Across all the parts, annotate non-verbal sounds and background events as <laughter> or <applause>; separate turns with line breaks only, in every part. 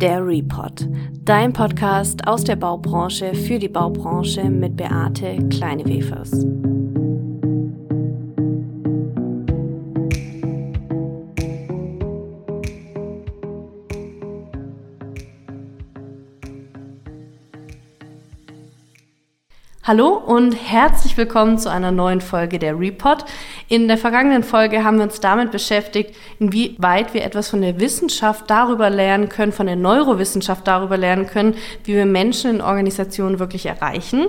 Der Report, dein Podcast aus der Baubranche für die Baubranche mit Beate Kleinewefers. Hallo und herzlich willkommen zu einer neuen Folge der Report. In der vergangenen Folge haben wir uns damit beschäftigt, inwieweit wir etwas von der Wissenschaft darüber lernen können, von der Neurowissenschaft darüber lernen können, wie wir Menschen in Organisationen wirklich erreichen.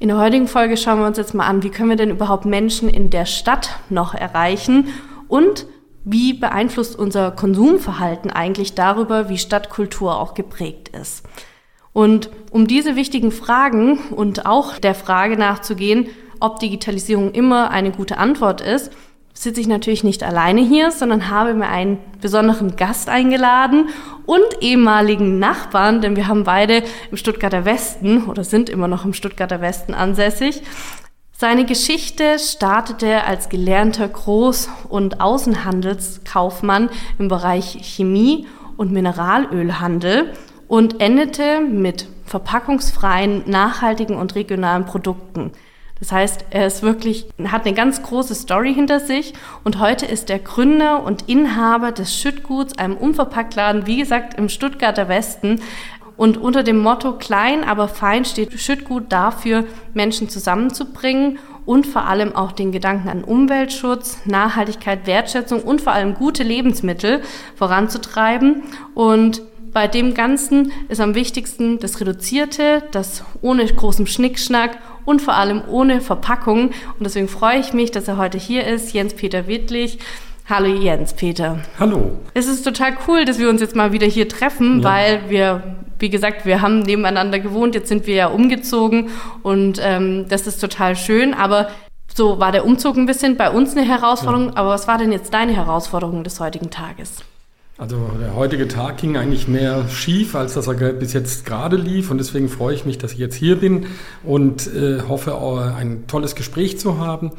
In der heutigen Folge schauen wir uns jetzt mal an, wie können wir denn überhaupt Menschen in der Stadt noch erreichen und wie beeinflusst unser Konsumverhalten eigentlich darüber, wie Stadtkultur auch geprägt ist. Und um diese wichtigen Fragen und auch der Frage nachzugehen, ob Digitalisierung immer eine gute Antwort ist, sitze ich natürlich nicht alleine hier, sondern habe mir einen besonderen Gast eingeladen und ehemaligen Nachbarn, denn wir haben beide im Stuttgarter Westen oder sind immer noch im Stuttgarter Westen ansässig. Seine Geschichte startete als gelernter Groß- und Außenhandelskaufmann im Bereich Chemie und Mineralölhandel und endete mit verpackungsfreien, nachhaltigen und regionalen Produkten. Das heißt, er ist wirklich, hat eine ganz große Story hinter sich und heute ist er Gründer und Inhaber des Schüttguts, einem Unverpacktladen, wie gesagt, im Stuttgarter Westen. Und unter dem Motto klein, aber fein steht Schüttgut dafür, Menschen zusammenzubringen und vor allem auch den Gedanken an Umweltschutz, Nachhaltigkeit, Wertschätzung und vor allem gute Lebensmittel voranzutreiben. Und bei dem Ganzen ist am wichtigsten das Reduzierte, das ohne großen Schnickschnack und vor allem ohne Verpackung. Und deswegen freue ich mich, dass er heute hier ist, Jens-Peter Wittlich. Hallo Jens-Peter.
Hallo.
Es ist total cool, dass wir uns jetzt mal wieder hier treffen, ja. weil wir, wie gesagt, wir haben nebeneinander gewohnt, jetzt sind wir ja umgezogen und ähm, das ist total schön. Aber so war der Umzug ein bisschen bei uns eine Herausforderung. Ja. Aber was war denn jetzt deine Herausforderung des heutigen Tages?
Also der heutige Tag ging eigentlich mehr schief, als dass er bis jetzt gerade lief. Und deswegen freue ich mich, dass ich jetzt hier bin und äh, hoffe, ein tolles Gespräch zu haben.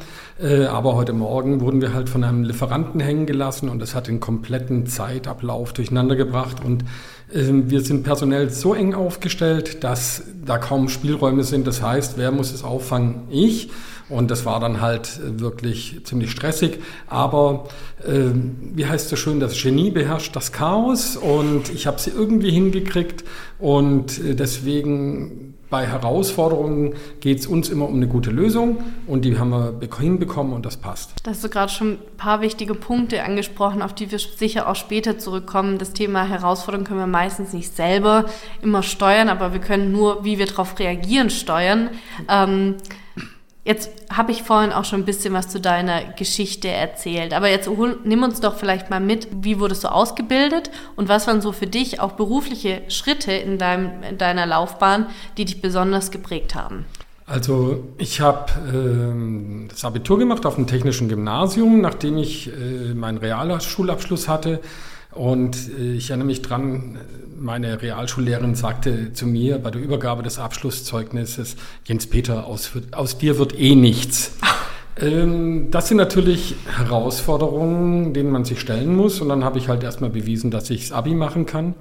Äh, aber heute Morgen wurden wir halt von einem Lieferanten hängen gelassen und das hat den kompletten Zeitablauf durcheinander gebracht. Und äh, wir sind personell so eng aufgestellt, dass da kaum Spielräume sind. Das heißt, wer muss es auffangen? Ich. Und das war dann halt wirklich ziemlich stressig. Aber äh, wie heißt es schön, das Genie beherrscht das Chaos und ich habe sie irgendwie hingekriegt. Und äh, deswegen bei Herausforderungen geht es uns immer um eine gute Lösung und die haben wir hinbekommen und das passt.
Da hast du gerade schon ein paar wichtige Punkte angesprochen, auf die wir sicher auch später zurückkommen. Das Thema Herausforderungen können wir meistens nicht selber immer steuern, aber wir können nur, wie wir darauf reagieren, steuern. Ähm, Jetzt habe ich vorhin auch schon ein bisschen was zu deiner Geschichte erzählt, aber jetzt hol, nimm uns doch vielleicht mal mit, wie wurdest du ausgebildet und was waren so für dich auch berufliche Schritte in, deinem, in deiner Laufbahn, die dich besonders geprägt haben?
Also ich habe äh, das Abitur gemacht auf dem technischen Gymnasium, nachdem ich äh, meinen Realschulabschluss hatte und äh, ich erinnere mich dran, meine Realschullehrerin sagte zu mir bei der Übergabe des Abschlusszeugnisses, Jens Peter, aus, aus dir wird eh nichts. <laughs> Ähm, das sind natürlich Herausforderungen, denen man sich stellen muss. Und dann habe ich halt erstmal bewiesen, dass ich das Abi machen kann.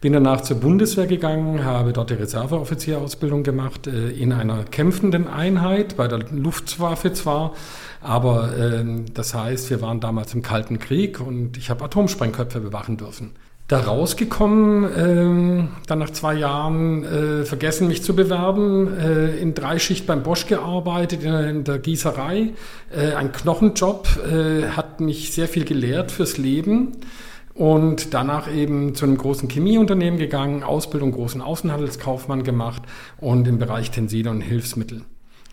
Bin danach zur Bundeswehr gegangen, habe dort die Reserveoffizierausbildung gemacht, äh, in einer kämpfenden Einheit, bei der Luftwaffe zwar, aber äh, das heißt, wir waren damals im Kalten Krieg und ich habe Atomsprengköpfe bewachen dürfen. Da rausgekommen, äh, dann nach zwei Jahren äh, vergessen, mich zu bewerben, äh, in Dreischicht beim Bosch gearbeitet, in, in der Gießerei. Äh, ein Knochenjob äh, hat mich sehr viel gelehrt fürs Leben und danach eben zu einem großen Chemieunternehmen gegangen, Ausbildung großen Außenhandelskaufmann gemacht und im Bereich Tenside und Hilfsmittel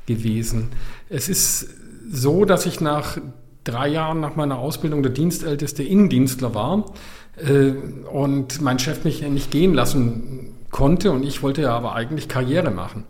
gewesen. Es ist so, dass ich nach drei Jahren nach meiner Ausbildung der Dienstälteste Innendienstler war äh, und mein Chef mich nicht gehen lassen konnte und ich wollte ja aber eigentlich Karriere machen.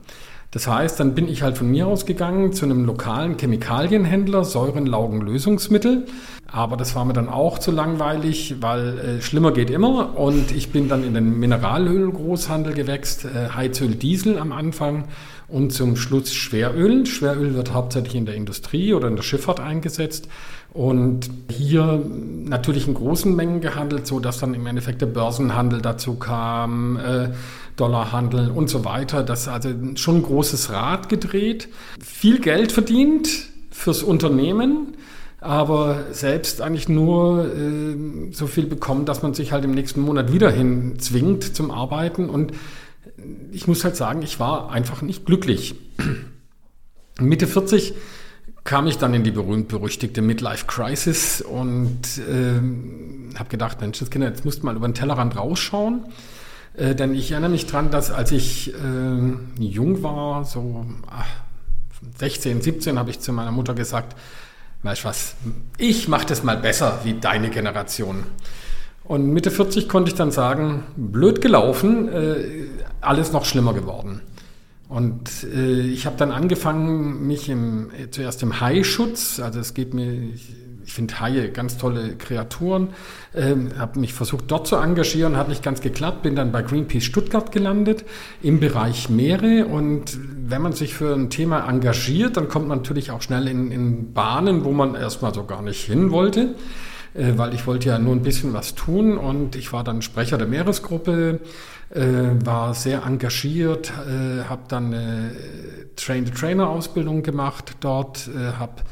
Das heißt, dann bin ich halt von mir ausgegangen zu einem lokalen Chemikalienhändler, Säurenlaugenlösungsmittel. Aber das war mir dann auch zu langweilig, weil äh, schlimmer geht immer. Und ich bin dann in den Mineralölgroßhandel gewächst, äh, Heizöl, Diesel am Anfang und zum Schluss Schweröl. Schweröl wird hauptsächlich in der Industrie oder in der Schifffahrt eingesetzt. Und hier natürlich in großen Mengen gehandelt, so dass dann im Endeffekt der Börsenhandel dazu kam, äh, Dollarhandel und so weiter. Das also schon ein großes Rad gedreht, viel Geld verdient fürs Unternehmen, aber selbst eigentlich nur äh, so viel bekommen, dass man sich halt im nächsten Monat wieder hin zwingt zum Arbeiten. Und ich muss halt sagen, ich war einfach nicht glücklich. <clears throat> Mitte 40 kam ich dann in die berühmt-berüchtigte Midlife-Crisis und äh, habe gedacht, Mensch, das Kinder, jetzt musst du mal über den Tellerrand rausschauen. Äh, denn ich erinnere mich dran, dass als ich äh, jung war, so ach, 16, 17, habe ich zu meiner Mutter gesagt, weißt du was, ich mache das mal besser wie deine Generation. Und Mitte 40 konnte ich dann sagen, blöd gelaufen, äh, alles noch schlimmer geworden. Und äh, ich habe dann angefangen, mich im, äh, zuerst im Haischutz, also es geht mir, ich, ich finde Haie ganz tolle Kreaturen, ähm, habe mich versucht dort zu engagieren, hat nicht ganz geklappt, bin dann bei Greenpeace Stuttgart gelandet im Bereich Meere. Und wenn man sich für ein Thema engagiert, dann kommt man natürlich auch schnell in, in Bahnen, wo man erstmal so gar nicht hin wollte äh, weil ich wollte ja nur ein bisschen was tun. Und ich war dann Sprecher der Meeresgruppe, äh, war sehr engagiert, äh, habe dann eine Train-the-Trainer-Ausbildung gemacht dort, äh, habe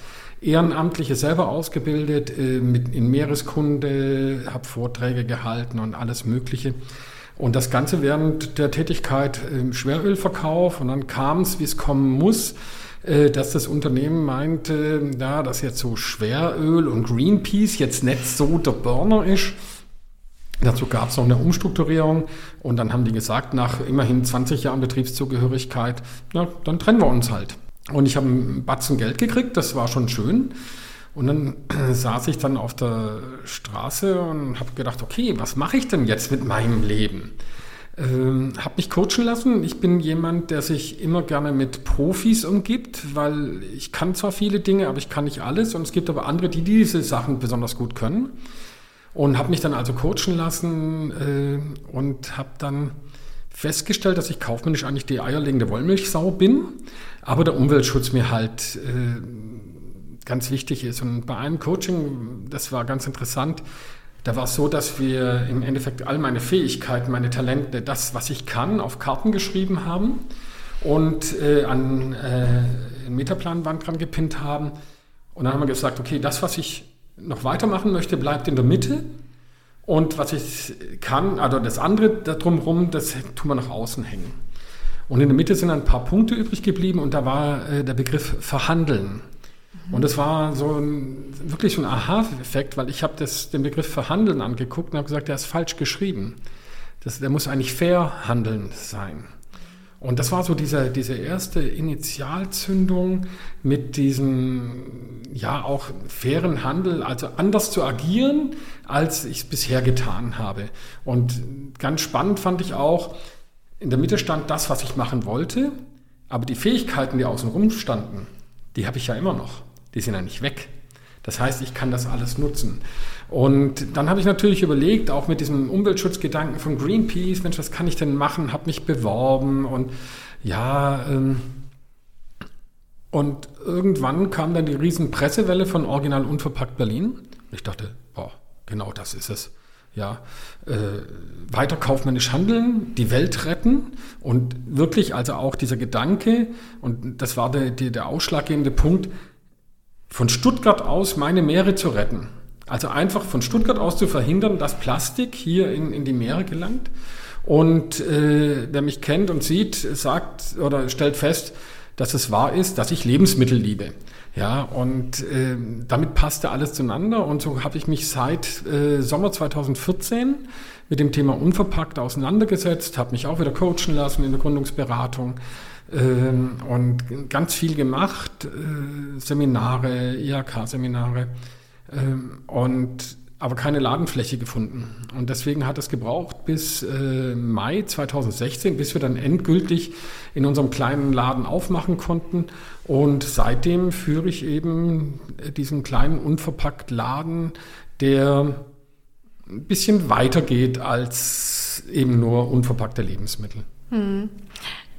Ehrenamtliche selber ausgebildet äh, in Meereskunde, habe Vorträge gehalten und alles Mögliche. Und das Ganze während der Tätigkeit im Schwerölverkauf. Und dann kam es, wie es kommen muss, äh, dass das Unternehmen meinte, ja, dass jetzt so Schweröl und Greenpeace jetzt nicht so der Burner ist. Dazu gab es noch eine Umstrukturierung und dann haben die gesagt, nach immerhin 20 Jahren Betriebszugehörigkeit, na, dann trennen wir uns halt. Und ich habe einen Batzen Geld gekriegt, das war schon schön. Und dann <clears throat> saß ich dann auf der Straße und habe gedacht, okay, was mache ich denn jetzt mit meinem Leben? Ähm, habe mich coachen lassen. Ich bin jemand, der sich immer gerne mit Profis umgibt, weil ich kann zwar viele Dinge, aber ich kann nicht alles. Und es gibt aber andere, die diese Sachen besonders gut können. Und habe mich dann also coachen lassen äh, und habe dann festgestellt, dass ich kaufmännisch eigentlich die eierlegende Wollmilchsau bin, aber der Umweltschutz mir halt äh, ganz wichtig ist. Und bei einem Coaching, das war ganz interessant, da war es so, dass wir im Endeffekt all meine Fähigkeiten, meine Talente, das, was ich kann, auf Karten geschrieben haben und äh, an äh, einen Metaplanwand dran gepinnt haben. Und dann haben wir gesagt, okay, das, was ich noch weitermachen möchte, bleibt in der Mitte und was ich kann, also das andere drumherum, das tun wir nach außen hängen. Und in der Mitte sind ein paar Punkte übrig geblieben und da war äh, der Begriff Verhandeln. Und das war so ein, wirklich so ein Aha-Effekt, weil ich habe den Begriff Verhandeln angeguckt und habe gesagt, der ist falsch geschrieben. Das, der muss eigentlich fair handeln sein. Und das war so diese, diese erste Initialzündung mit diesem, ja, auch fairen Handel, also anders zu agieren, als ich es bisher getan habe. Und ganz spannend fand ich auch, in der Mitte stand das, was ich machen wollte, aber die Fähigkeiten, die außenrum standen, die habe ich ja immer noch. Die sind ja nicht weg. Das heißt, ich kann das alles nutzen. Und dann habe ich natürlich überlegt, auch mit diesem Umweltschutzgedanken von Greenpeace, Mensch, was kann ich denn machen? Habe mich beworben und ja, ähm, und irgendwann kam dann die riesen Pressewelle von Original Unverpackt Berlin. Ich dachte, boah, genau das ist es. Ja, äh, weiter kaufmännisch handeln, die Welt retten und wirklich also auch dieser Gedanke, und das war der, der, der ausschlaggebende Punkt, von Stuttgart aus meine Meere zu retten. Also einfach von Stuttgart aus zu verhindern, dass Plastik hier in, in die Meere gelangt. Und äh, wer mich kennt und sieht, sagt oder stellt fest, dass es wahr ist, dass ich Lebensmittel liebe. Ja, und äh, damit passte alles zueinander. Und so habe ich mich seit äh, Sommer 2014 mit dem Thema unverpackt auseinandergesetzt, habe mich auch wieder coachen lassen in der Gründungsberatung und ganz viel gemacht, äh, Seminare, IHK-Seminare ähm, und aber keine Ladenfläche gefunden. Und deswegen hat es gebraucht bis äh, Mai 2016, bis wir dann endgültig in unserem kleinen Laden aufmachen konnten. Und seitdem führe ich eben diesen kleinen unverpackt Laden, der ein bisschen weiter geht als eben nur unverpackte Lebensmittel. Hm.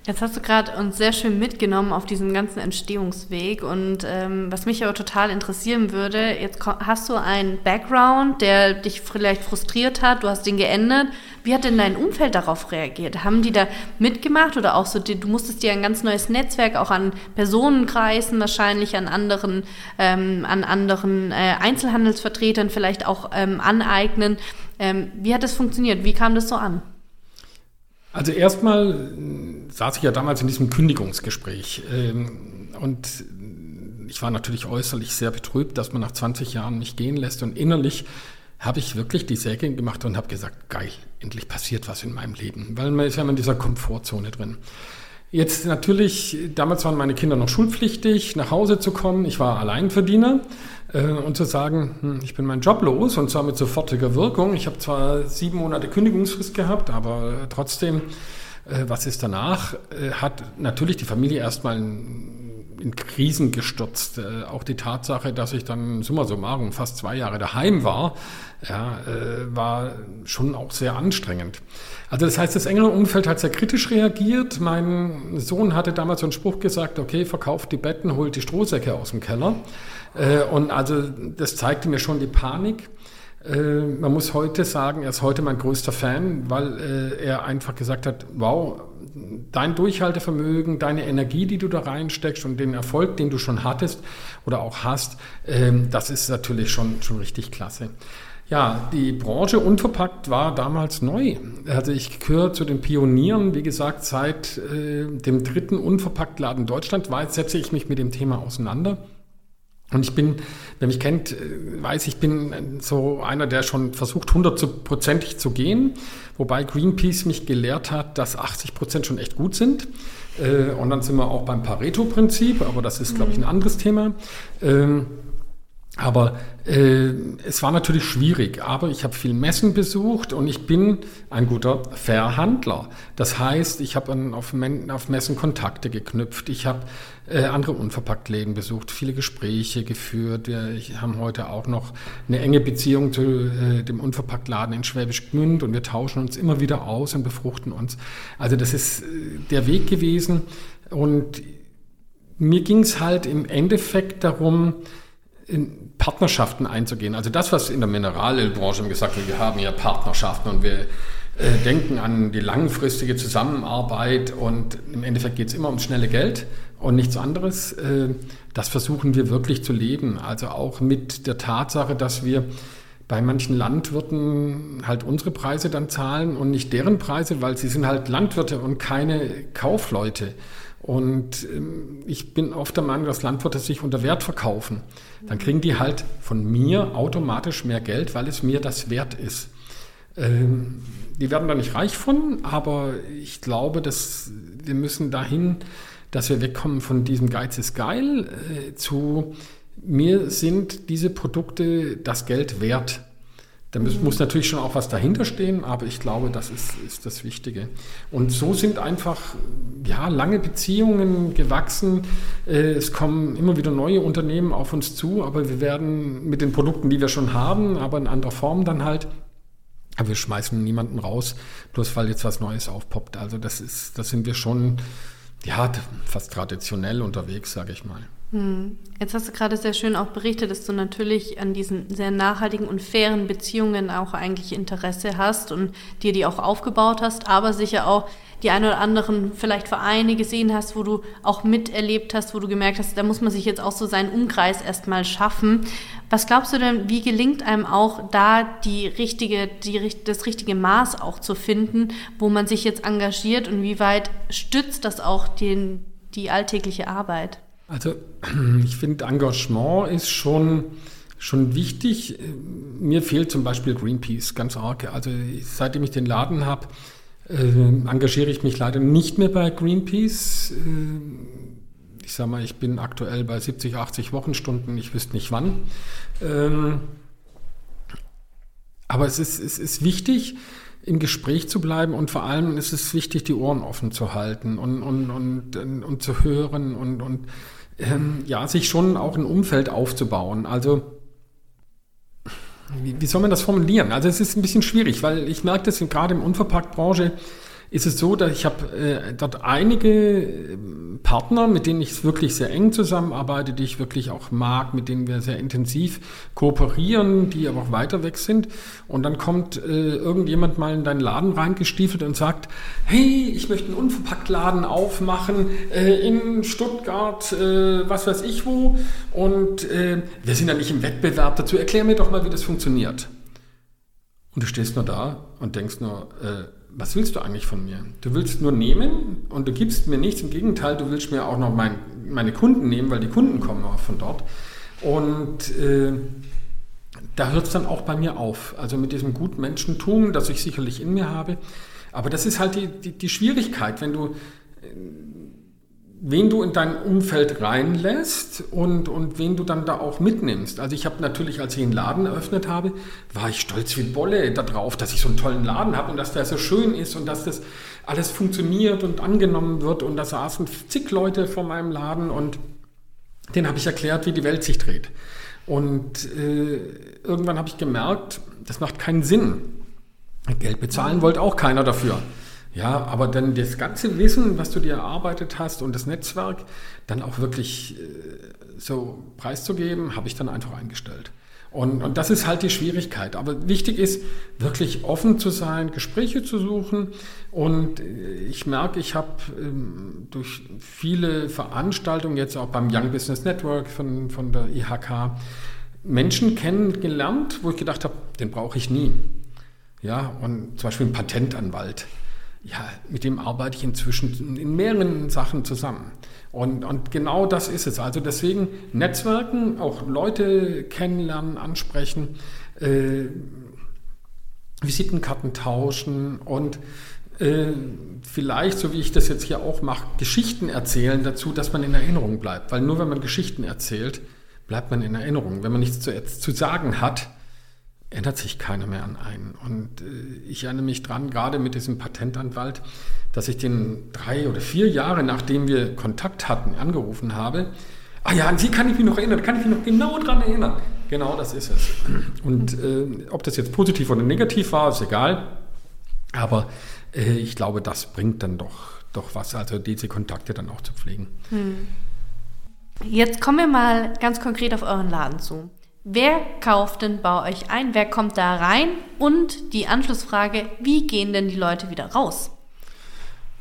Jetzt hast du gerade uns sehr schön mitgenommen auf diesem ganzen Entstehungsweg und ähm, was mich aber total interessieren würde, jetzt hast du einen Background, der dich vielleicht frustriert hat, du hast den geändert. Wie hat denn dein Umfeld darauf reagiert? Haben die da mitgemacht oder auch so, du musstest dir ein ganz neues Netzwerk auch an Personenkreisen wahrscheinlich, an anderen, ähm, an anderen äh, Einzelhandelsvertretern vielleicht auch ähm, aneignen. Ähm, wie hat das funktioniert? Wie kam das so an?
Also erstmal äh, saß ich ja damals in diesem Kündigungsgespräch ähm, und ich war natürlich äußerlich sehr betrübt, dass man nach 20 Jahren mich gehen lässt und innerlich habe ich wirklich die Säge gemacht und habe gesagt, geil, endlich passiert was in meinem Leben, weil man ist ja immer in dieser Komfortzone drin. Jetzt natürlich, damals waren meine Kinder noch schulpflichtig, nach Hause zu kommen. Ich war Alleinverdiener und zu sagen, hm, ich bin meinen Job los und zwar mit sofortiger Wirkung. Ich habe zwar sieben Monate Kündigungsfrist gehabt, aber trotzdem, äh, was ist danach? Äh, hat natürlich die Familie erstmal in Krisen gestürzt. Äh, auch die Tatsache, dass ich dann summa summarum fast zwei Jahre daheim war, ja, äh, war schon auch sehr anstrengend. Also das heißt, das engere Umfeld hat sehr kritisch reagiert. Mein Sohn hatte damals so einen Spruch gesagt, okay, verkauft die Betten, holt die Strohsäcke aus dem Keller. Äh, und also das zeigte mir schon die Panik. Äh, man muss heute sagen, er ist heute mein größter Fan, weil äh, er einfach gesagt hat, wow, dein Durchhaltevermögen, deine Energie, die du da reinsteckst und den Erfolg, den du schon hattest oder auch hast, ähm, das ist natürlich schon, schon richtig klasse. Ja, die Branche unverpackt war damals neu. Also ich gehöre zu den Pionieren, wie gesagt, seit äh, dem dritten Unverpacktladen deutschlandweit setze ich mich mit dem Thema auseinander. Und ich bin, wer mich kennt, äh, weiß, ich bin so einer, der schon versucht, hundertprozentig zu gehen, wobei Greenpeace mich gelehrt hat, dass 80 Prozent schon echt gut sind. Äh, und dann sind wir auch beim Pareto-Prinzip, aber das ist, glaube ich, ein anderes Thema. Ähm, aber äh, es war natürlich schwierig, aber ich habe viel Messen besucht und ich bin ein guter Verhandler. Das heißt, ich habe auf, auf, Messen Kontakte geknüpft, ich habe äh, andere Unverpacktläden besucht, viele Gespräche geführt. Wir haben heute auch noch eine enge Beziehung zu äh, dem Unverpacktladen in Schwäbisch Gmünd und wir tauschen uns immer wieder aus und befruchten uns. Also das ist äh, der Weg gewesen und mir ging es halt im Endeffekt darum, in Partnerschaften einzugehen. Also das, was in der Mineralölbranche gesagt wird, wir haben ja Partnerschaften und wir äh, denken an die langfristige Zusammenarbeit und im Endeffekt geht es immer ums schnelle Geld und nichts anderes. Äh, das versuchen wir wirklich zu leben. Also auch mit der Tatsache, dass wir bei manchen Landwirten halt unsere Preise dann zahlen und nicht deren Preise, weil sie sind halt Landwirte und keine Kaufleute. Und ähm, ich bin oft der Meinung, dass Landwirte sich unter Wert verkaufen. Dann kriegen die halt von mir automatisch mehr Geld, weil es mir das wert ist. Ähm, die werden da nicht reich von, aber ich glaube, dass wir müssen dahin, dass wir wegkommen von diesem Geiz ist geil äh, zu mir sind diese Produkte das Geld wert. Da muss, muss, natürlich schon auch was dahinter stehen, aber ich glaube, das ist, ist, das Wichtige. Und so sind einfach ja, lange Beziehungen gewachsen. Äh, es kommen immer wieder neue Unternehmen auf uns zu, aber wir werden mit den Produkten, die wir schon haben, aber in anderer Form dann halt, aber wir schmeißen niemanden raus, bloß weil jetzt was Neues aufpoppt. Also das ist, das sind wir schon ja, fast traditionell unterwegs, sage ich mal.
Hm. Jetzt hast du gerade sehr schön auch berichtet, dass du natürlich an diesen sehr nachhaltigen und fairen Beziehungen auch eigentlich Interesse hast und dir die auch aufgebaut hast, aber sicher auch die ein oder anderen vielleicht Vereine gesehen hast, wo du auch miterlebt hast, wo du gemerkt hast, da muss man sich jetzt auch so seinen Umkreis erstmal schaffen. Was glaubst du denn, wie gelingt einem auch da die richtige, die, das richtige Maß auch zu finden, wo man sich jetzt engagiert und wie weit stützt das auch den, die alltägliche Arbeit?
Also <clears throat> ich finde, Engagement ist schon, schon wichtig. Mir fehlt zum Beispiel Greenpeace ganz arg. Also seitdem ich den Laden habe, äh, engagiere ich mich leider nicht mehr bei Greenpeace. Äh, ich sage mal, ich bin aktuell bei 70, 80 Wochenstunden, ich wüsste nicht wann. Ähm, aber es ist, es ist wichtig, im Gespräch zu bleiben und vor allem ist es wichtig, die Ohren offen zu halten und, und, und, und, zu hören und, und ähm, ja, sich schon auch ein Umfeld aufzubauen. Also, wie, wie, soll man das formulieren? Also, es ist ein bisschen schwierig, weil ich merke das gerade im Unverpacktbranche, ist es so, dass ich habe äh, dort einige äh, Partner, mit denen ich wirklich sehr eng zusammenarbeite, die ich wirklich auch mag, mit denen wir sehr intensiv kooperieren, die aber auch weiter weg sind. Und dann kommt äh, irgendjemand mal in deinen Laden reingestiefelt und sagt, hey, ich möchte einen Unverpacktladen aufmachen äh, in Stuttgart, äh, was weiß ich wo. Und äh, wir sind ja nicht im Wettbewerb dazu. Erklär mir doch mal, wie das funktioniert. Und du stehst nur da und denkst nur, äh, was willst du eigentlich von mir? Du willst nur nehmen und du gibst mir nichts. Im Gegenteil, du willst mir auch noch mein, meine Kunden nehmen, weil die Kunden kommen auch von dort. Und äh, da hört es dann auch bei mir auf. Also mit diesem Gutmenschentum, das ich sicherlich in mir habe. Aber das ist halt die, die, die Schwierigkeit, wenn du äh, wen du in dein Umfeld reinlässt und, und wen du dann da auch mitnimmst. Also ich habe natürlich, als ich einen Laden eröffnet habe, war ich stolz wie Bolle darauf, dass ich so einen tollen Laden habe und dass der so schön ist und dass das alles funktioniert und angenommen wird und da saßen zig Leute vor meinem Laden und den habe ich erklärt, wie die Welt sich dreht. Und äh, irgendwann habe ich gemerkt, das macht keinen Sinn. Geld bezahlen wollte auch keiner dafür. Ja, aber dann das ganze Wissen, was du dir erarbeitet hast und das Netzwerk dann auch wirklich äh, so preiszugeben, habe ich dann einfach eingestellt. Und, und das ist halt die Schwierigkeit. Aber wichtig ist, wirklich offen zu sein, Gespräche zu suchen. Und äh, ich merke, ich habe ähm, durch viele Veranstaltungen, jetzt auch beim Young Business Network von, von der IHK, Menschen kennengelernt, wo ich gedacht habe, den brauche ich nie. Ja, und zum Beispiel ein Patentanwalt ja, mit dem arbeite ich inzwischen in mehreren Sachen zusammen. Und, und genau das ist es. Also deswegen Netzwerken, auch Leute kennenlernen, ansprechen, äh, Visitenkarten tauschen und äh, vielleicht, so wie ich das jetzt hier auch mache, Geschichten erzählen dazu, dass man in Erinnerung bleibt. Weil nur wenn man Geschichten erzählt, bleibt man in Erinnerung. Wenn man nichts zu, zu sagen hat, ändert sich keiner mehr an einen. Und äh, ich erinnere mich dran, gerade mit diesem Patentanwalt, dass ich den drei oder vier Jahre, nachdem wir Kontakt hatten, angerufen habe. Ah ja, an Sie kann ich mich noch erinnern, kann ich mich noch genau dran erinnern. Genau das ist es. Und äh, ob das jetzt positiv oder negativ war, ist egal. Aber äh, ich glaube, das bringt dann doch, doch was, also diese Kontakte dann auch zu pflegen. Hm.
Jetzt kommen wir mal ganz konkret auf euren Laden zu. Wer kauft denn bei euch ein? Wer kommt da rein? Und die Anschlussfrage, wie gehen denn die Leute wieder raus?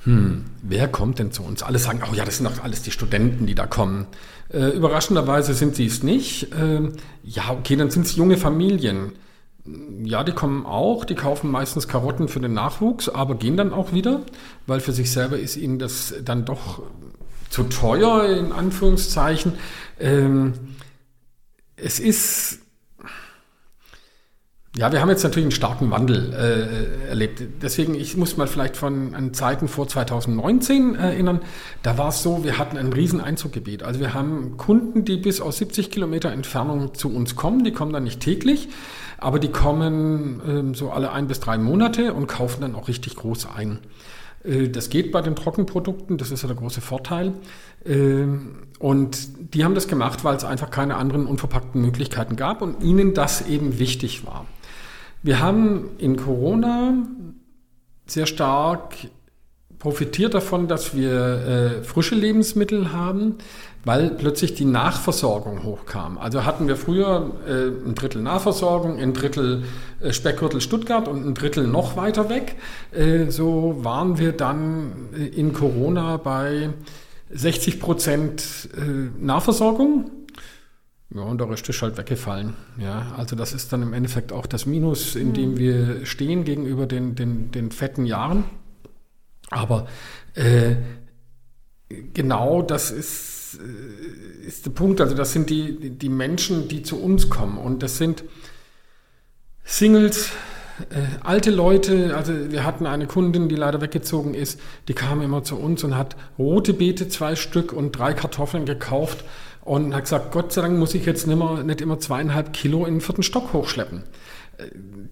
Hm, wer kommt denn zu uns? Alle sagen, oh ja, das sind doch alles die Studenten, die da kommen. Äh, überraschenderweise sind sie es nicht. Äh, ja, okay, dann sind es junge Familien. Ja, die kommen auch, die kaufen meistens Karotten für den Nachwuchs, aber gehen dann auch wieder, weil für sich selber ist ihnen das dann doch zu teuer, in Anführungszeichen. Ähm, es ist, ja, wir haben jetzt natürlich einen starken Wandel äh, erlebt. Deswegen, ich muss mal vielleicht von an Zeiten vor 2019 erinnern. Da war es so, wir hatten ein riesen Einzuggebiet. Also wir haben Kunden, die bis aus 70 Kilometer Entfernung zu uns kommen. Die kommen dann nicht täglich, aber die kommen ähm, so alle ein bis drei Monate und kaufen dann auch richtig groß ein. Äh, das geht bei den Trockenprodukten, das ist ja der große Vorteil. Ähm, und die haben das gemacht, weil es einfach keine anderen unverpackten Möglichkeiten gab und ihnen das eben wichtig war. Wir haben in Corona sehr stark profitiert davon, dass wir äh, frische Lebensmittel haben, weil plötzlich die Nachversorgung hochkam. Also hatten wir früher äh, ein Drittel Nahversorgung, ein Drittel äh, Speckgürtel Stuttgart und ein Drittel noch weiter weg. Äh, so waren wir dann äh, in Corona bei 60 Prozent äh, Nahversorgung. Ja, und der Rest ist halt weggefallen. Ja, also das ist dann im Endeffekt auch das Minus, in dem mhm. wir stehen gegenüber den, den, den fetten Jahren. Aber äh, genau das ist, äh, ist der Punkt. Also das sind die, die Menschen, die zu uns kommen. Und das sind Singles, äh, alte Leute, also wir hatten eine Kundin, die leider weggezogen ist, die kam immer zu uns und hat rote Beete zwei Stück und drei Kartoffeln gekauft und hat gesagt, Gott sei Dank muss ich jetzt nicht, mehr, nicht immer zweieinhalb Kilo in den vierten Stock hochschleppen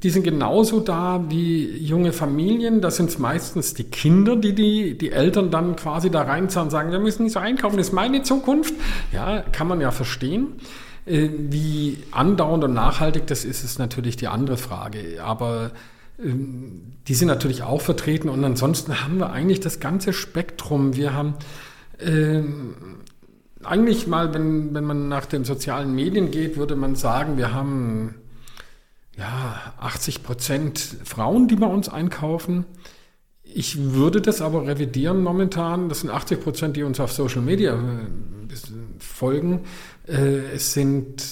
die sind genauso da wie junge Familien. Das sind meistens die Kinder, die, die die Eltern dann quasi da reinzahlen und sagen, wir müssen nicht so einkaufen, das ist meine Zukunft. Ja, kann man ja verstehen. Äh, wie andauernd und nachhaltig das ist, ist natürlich die andere Frage. Aber ähm, die sind natürlich auch vertreten und ansonsten haben wir eigentlich das ganze Spektrum. Wir haben ähm, eigentlich mal, wenn, wenn man nach den sozialen Medien geht, würde man sagen, wir haben ja 80 Prozent Frauen, die bei uns einkaufen. Ich würde das aber revidieren momentan. Das sind 80 Prozent, die uns auf Social Media äh, folgen. Äh, es sind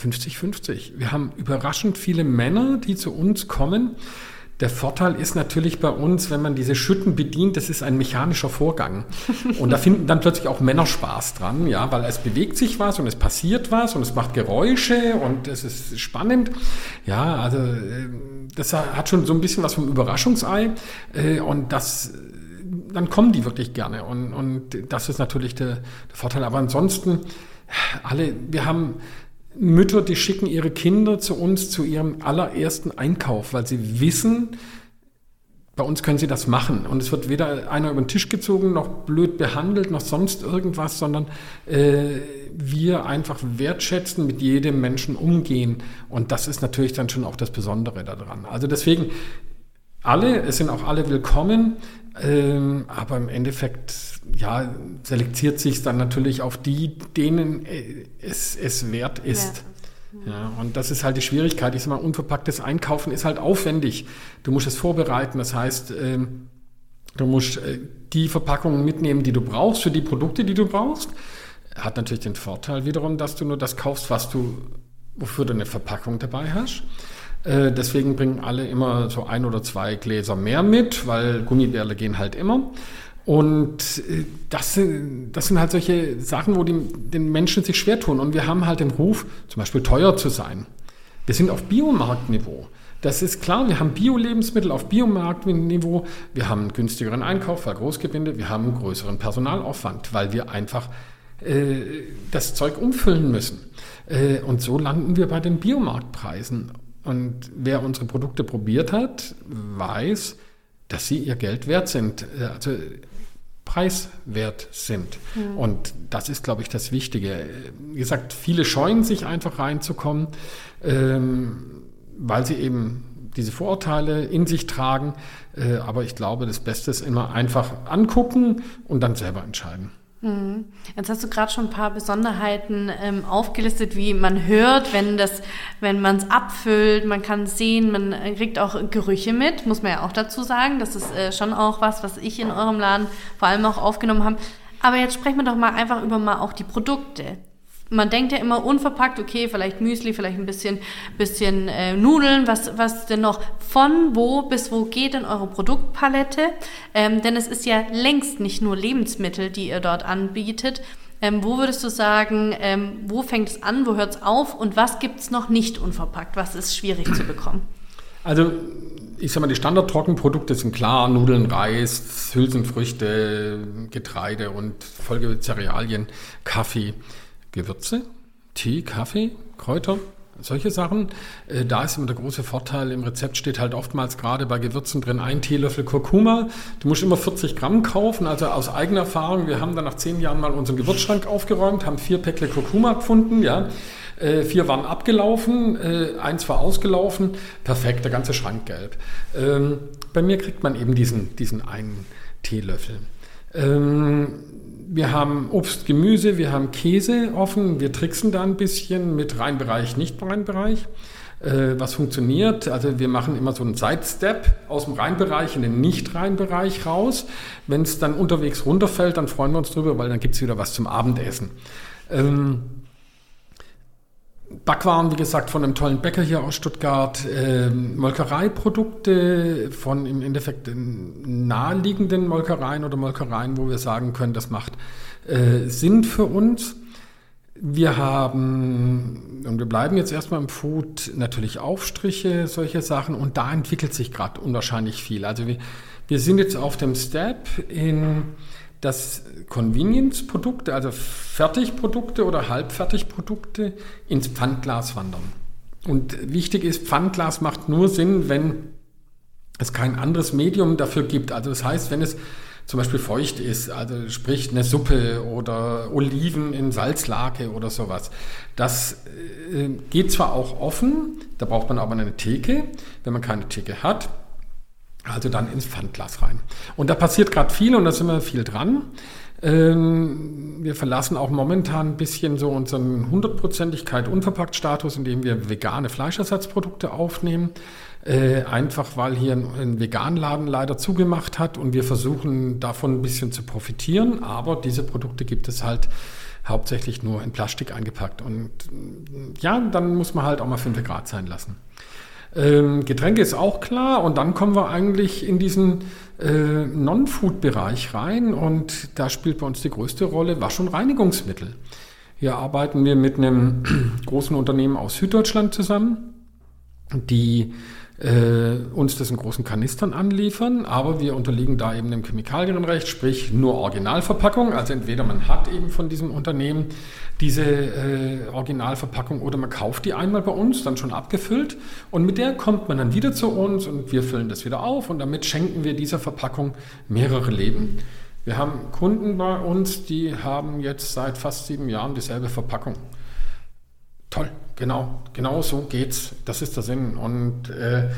50-50. Wir haben überraschend viele Männer, die zu uns kommen. Der Vorteil ist natürlich bei uns, wenn man diese Schütten bedient, das ist ein mechanischer Vorgang. Und da finden dann plötzlich auch Männer Spaß dran, ja, weil es bewegt sich was und es passiert was und es macht Geräusche und es ist spannend. Ja, also äh, das hat schon so ein bisschen was vom Überraschungsei äh, und das dann kommen die wirklich gerne und, und das ist natürlich der, der Vorteil. Aber ansonsten alle, wir haben Mütter, die schicken ihre Kinder zu uns zu ihrem allerersten Einkauf, weil sie wissen, bei uns können sie das machen. Und es wird weder einer über den Tisch gezogen, noch blöd behandelt, noch sonst irgendwas, sondern äh, wir einfach wertschätzen, mit jedem Menschen umgehen. Und das ist natürlich dann schon auch das Besondere daran. Also deswegen, alle, es sind auch alle willkommen, ähm, aber im Endeffekt ja, selektiert sich dann natürlich auf die, denen äh, es, es wert ist. Ja. ja. und das ist halt die Schwierigkeit. Ich sag mal, unverpacktes Einkaufen ist halt aufwendig. Du musst es vorbereiten. Das heißt, ähm, du musst äh, die Verpackungen mitnehmen, die du brauchst, für die Produkte, die du brauchst. Hat natürlich den Vorteil wiederum, dass du nur das kaufst, was du, wofür du eine Verpackung dabei hast. Äh, deswegen bringen alle immer so ein oder zwei Gläser mehr mit, weil Gummibärle gehen halt immer. Und äh, das sind, das sind halt solche Sachen, wo die, den Menschen sich schwer tun. Und wir haben halt den Ruf, zum Beispiel teuer zu sein. Wir sind auf Biomarktniveau. Das ist klar, wir haben Bio-Lebensmittel auf Biomarktniveau, wir haben einen günstigeren Einkauf, weil Großgebinde, wir haben einen größeren Personalaufwand, weil wir einfach äh, das Zeug umfüllen müssen. Und so landen wir bei den Biomarktpreisen. Und wer unsere Produkte probiert hat, weiß, dass sie ihr Geld wert sind. Äh, also preiswert sind. Mhm. Und das ist, glaube ich, das Wichtige. Wie gesagt, viele scheuen sich einfach reinzukommen, ähm, weil sie eben diese Vorurteile in sich tragen. Äh, aber ich glaube, das Beste ist immer einfach angucken und dann selber entscheiden.
Mhm. Jetzt hast du gerade schon ein paar Besonderheiten ähm, aufgelistet, wie man hört, wenn das, wenn man es abfüllt, man kann sehen, man kriegt auch Gerüche mit, muss man ja auch dazu sagen. Das ist äh, schon auch was, was ich in eurem Laden vor allem auch aufgenommen habe. Aber jetzt sprechen wir doch mal einfach über mal auch die Produkte man denkt ja immer unverpackt, okay, vielleicht Müsli, vielleicht ein bisschen, bisschen äh, Nudeln, was, was denn noch? Von wo bis wo geht denn eure Produktpalette? Ähm, denn es ist ja längst nicht nur Lebensmittel, die ihr dort anbietet. Ähm, wo würdest du sagen, ähm, wo fängt es an, wo hört es auf und was gibt es noch nicht unverpackt? Was ist schwierig zu bekommen?
Also ich sag mal, die Standardtrockenprodukte sind klar, Nudeln, Reis, Hülsenfrüchte, Getreide und Folgezerealien, Kaffee. Gewürze, Tee, Kaffee, Kräuter, solche Sachen. Äh, da ist immer der große Vorteil, im Rezept steht halt oftmals gerade bei Gewürzen drin ein Teelöffel Kurkuma. Du musst immer 40 Gramm kaufen, also aus eigener Erfahrung. Wir haben dann nach zehn Jahren mal unseren Gewürzschrank aufgeräumt, haben vier Päckle Kurkuma gefunden, ja. Äh, vier waren abgelaufen, äh, eins war ausgelaufen. Perfekt, der ganze Schrank gelb. Ähm, bei mir kriegt man eben diesen, diesen einen Teelöffel. Ähm, wir haben Obst, Gemüse, wir haben Käse offen. Wir tricksen da ein bisschen mit Reinbereich, Nicht-Reinbereich. Äh, was funktioniert? Also wir machen immer so einen Sidestep aus dem Reinbereich in den Nicht-Reinbereich raus. Wenn es dann unterwegs runterfällt, dann freuen wir uns drüber, weil dann gibt es wieder was zum Abendessen. Ähm, Backwaren, wie gesagt, von einem tollen Bäcker hier aus Stuttgart, äh, Molkereiprodukte von im Endeffekt naheliegenden Molkereien oder Molkereien, wo wir sagen können, das macht äh, Sinn für uns. Wir haben, und wir bleiben jetzt erstmal im Food, natürlich Aufstriche, solche Sachen, und da entwickelt sich gerade unwahrscheinlich viel. Also wir, wir sind jetzt auf dem Step in dass Convenience-Produkte, also Fertigprodukte oder Halbfertigprodukte ins Pfandglas wandern. Und wichtig ist, Pfandglas macht nur Sinn, wenn es kein anderes Medium dafür gibt. Also das heißt, wenn es zum Beispiel feucht ist, also sprich eine Suppe oder Oliven in Salzlake oder sowas. Das äh, geht zwar auch offen, da braucht man aber eine Theke. Wenn man keine Theke hat, also dann ins Pfandglas rein. Und da passiert gerade viel und da sind wir viel dran. Ähm, wir verlassen auch momentan ein bisschen so unseren Hundertprozentigkeit unverpackt Status, indem wir vegane Fleischersatzprodukte aufnehmen. Äh, einfach weil hier ein, Veganladen leider zugemacht hat und wir versuchen davon ein bisschen zu profitieren. Aber diese Produkte gibt es halt hauptsächlich nur in Plastik eingepackt. Und ja, dann muss man halt auch mal 5 Grad sein lassen. Ähm, Getränke ist auch klar und dann kommen wir eigentlich in diesen äh, Non-Food-Bereich rein und da spielt bei uns die größte Rolle Wasch- und Reinigungsmittel. Hier arbeiten wir mit einem <clears throat> großen Unternehmen aus Süddeutschland zusammen, die äh, uns das in großen Kanistern anliefern, aber wir unterliegen da eben dem Chemikalienrecht, sprich nur Originalverpackung. Also entweder man hat eben von diesem Unternehmen diese äh, Originalverpackung oder man kauft die einmal bei uns, dann schon abgefüllt und mit der kommt man dann wieder zu uns und wir füllen das wieder auf und damit schenken wir dieser Verpackung mehrere Leben. Wir haben Kunden bei uns, die haben jetzt seit fast sieben Jahren dieselbe Verpackung. Toll, genau, genau so geht's. Das ist der Sinn. Und äh,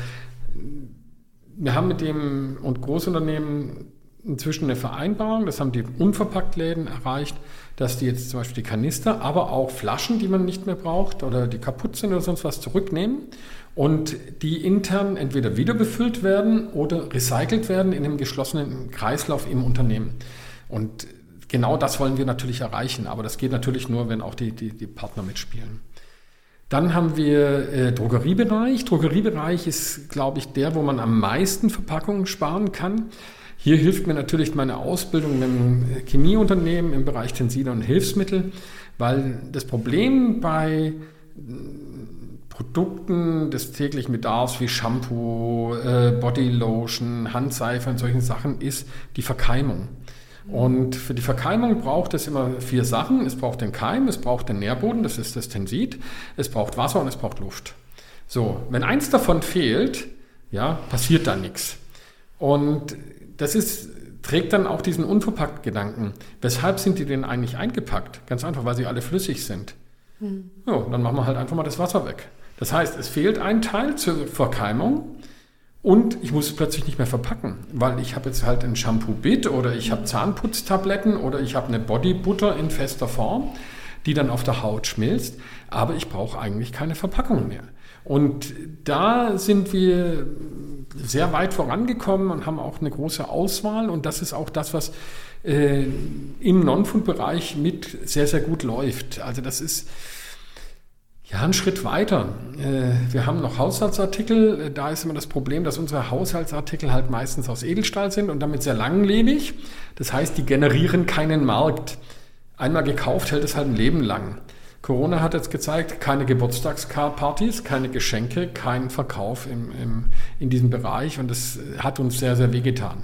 wir haben mit dem und Großunternehmen inzwischen eine Vereinbarung, das haben die Unverpacktläden erreicht, dass die jetzt zum Beispiel die Kanister, aber auch Flaschen, die man nicht mehr braucht oder die kaputt sind oder sonst was, zurücknehmen und die intern entweder wieder befüllt werden oder recycelt werden in einem geschlossenen Kreislauf im Unternehmen. Und genau das wollen wir natürlich erreichen, aber das geht natürlich nur, wenn auch die, die, die Partner mitspielen. Dann haben wir äh, Drogeriebereich. Drogeriebereich ist, glaube ich, der, wo man am meisten Verpackungen sparen kann. Hier hilft mir natürlich meine Ausbildung im Chemieunternehmen im Bereich Tenside und Hilfsmittel, weil das Problem bei Produkten des täglichen Bedarfs wie Shampoo, äh, Bodylotion, Handseife und solchen Sachen ist die Verkeimung. Und für die Verkeimung braucht es immer vier Sachen. Es braucht den Keim, es braucht den Nährboden, das ist das Tensid, es braucht Wasser und es braucht Luft. So, wenn eins davon fehlt, ja, passiert da nichts. Und das ist, trägt dann auch diesen unverpackt Gedanken. Weshalb sind die denn eigentlich eingepackt? Ganz einfach, weil sie alle flüssig sind. Hm. Ja, dann machen wir halt einfach mal das Wasser weg. Das heißt, es fehlt ein Teil zur Verkeimung und ich muss es plötzlich nicht mehr verpacken, weil ich habe jetzt halt ein Shampoo-Bit oder ich habe Zahnputztabletten oder ich habe eine Bodybutter in fester Form, die dann auf der Haut schmilzt, aber ich brauche eigentlich keine Verpackung mehr. Und da sind wir sehr weit vorangekommen und haben auch eine große Auswahl und das ist auch das, was äh, im Non-Food-Bereich mit sehr, sehr gut läuft. Also das ist ja, ein Schritt weiter. Äh, wir haben noch Haushaltsartikel. Da ist immer das Problem, dass unsere Haushaltsartikel halt meistens aus Edelstahl sind und damit sehr langlebig. Das heißt, die generieren keinen Markt. Einmal gekauft hält es halt ein Leben lang. Corona hat jetzt gezeigt, keine Geburtstagspartys, keine Geschenke, kein Verkauf im, im, in diesem Bereich und das hat uns sehr, sehr wehgetan.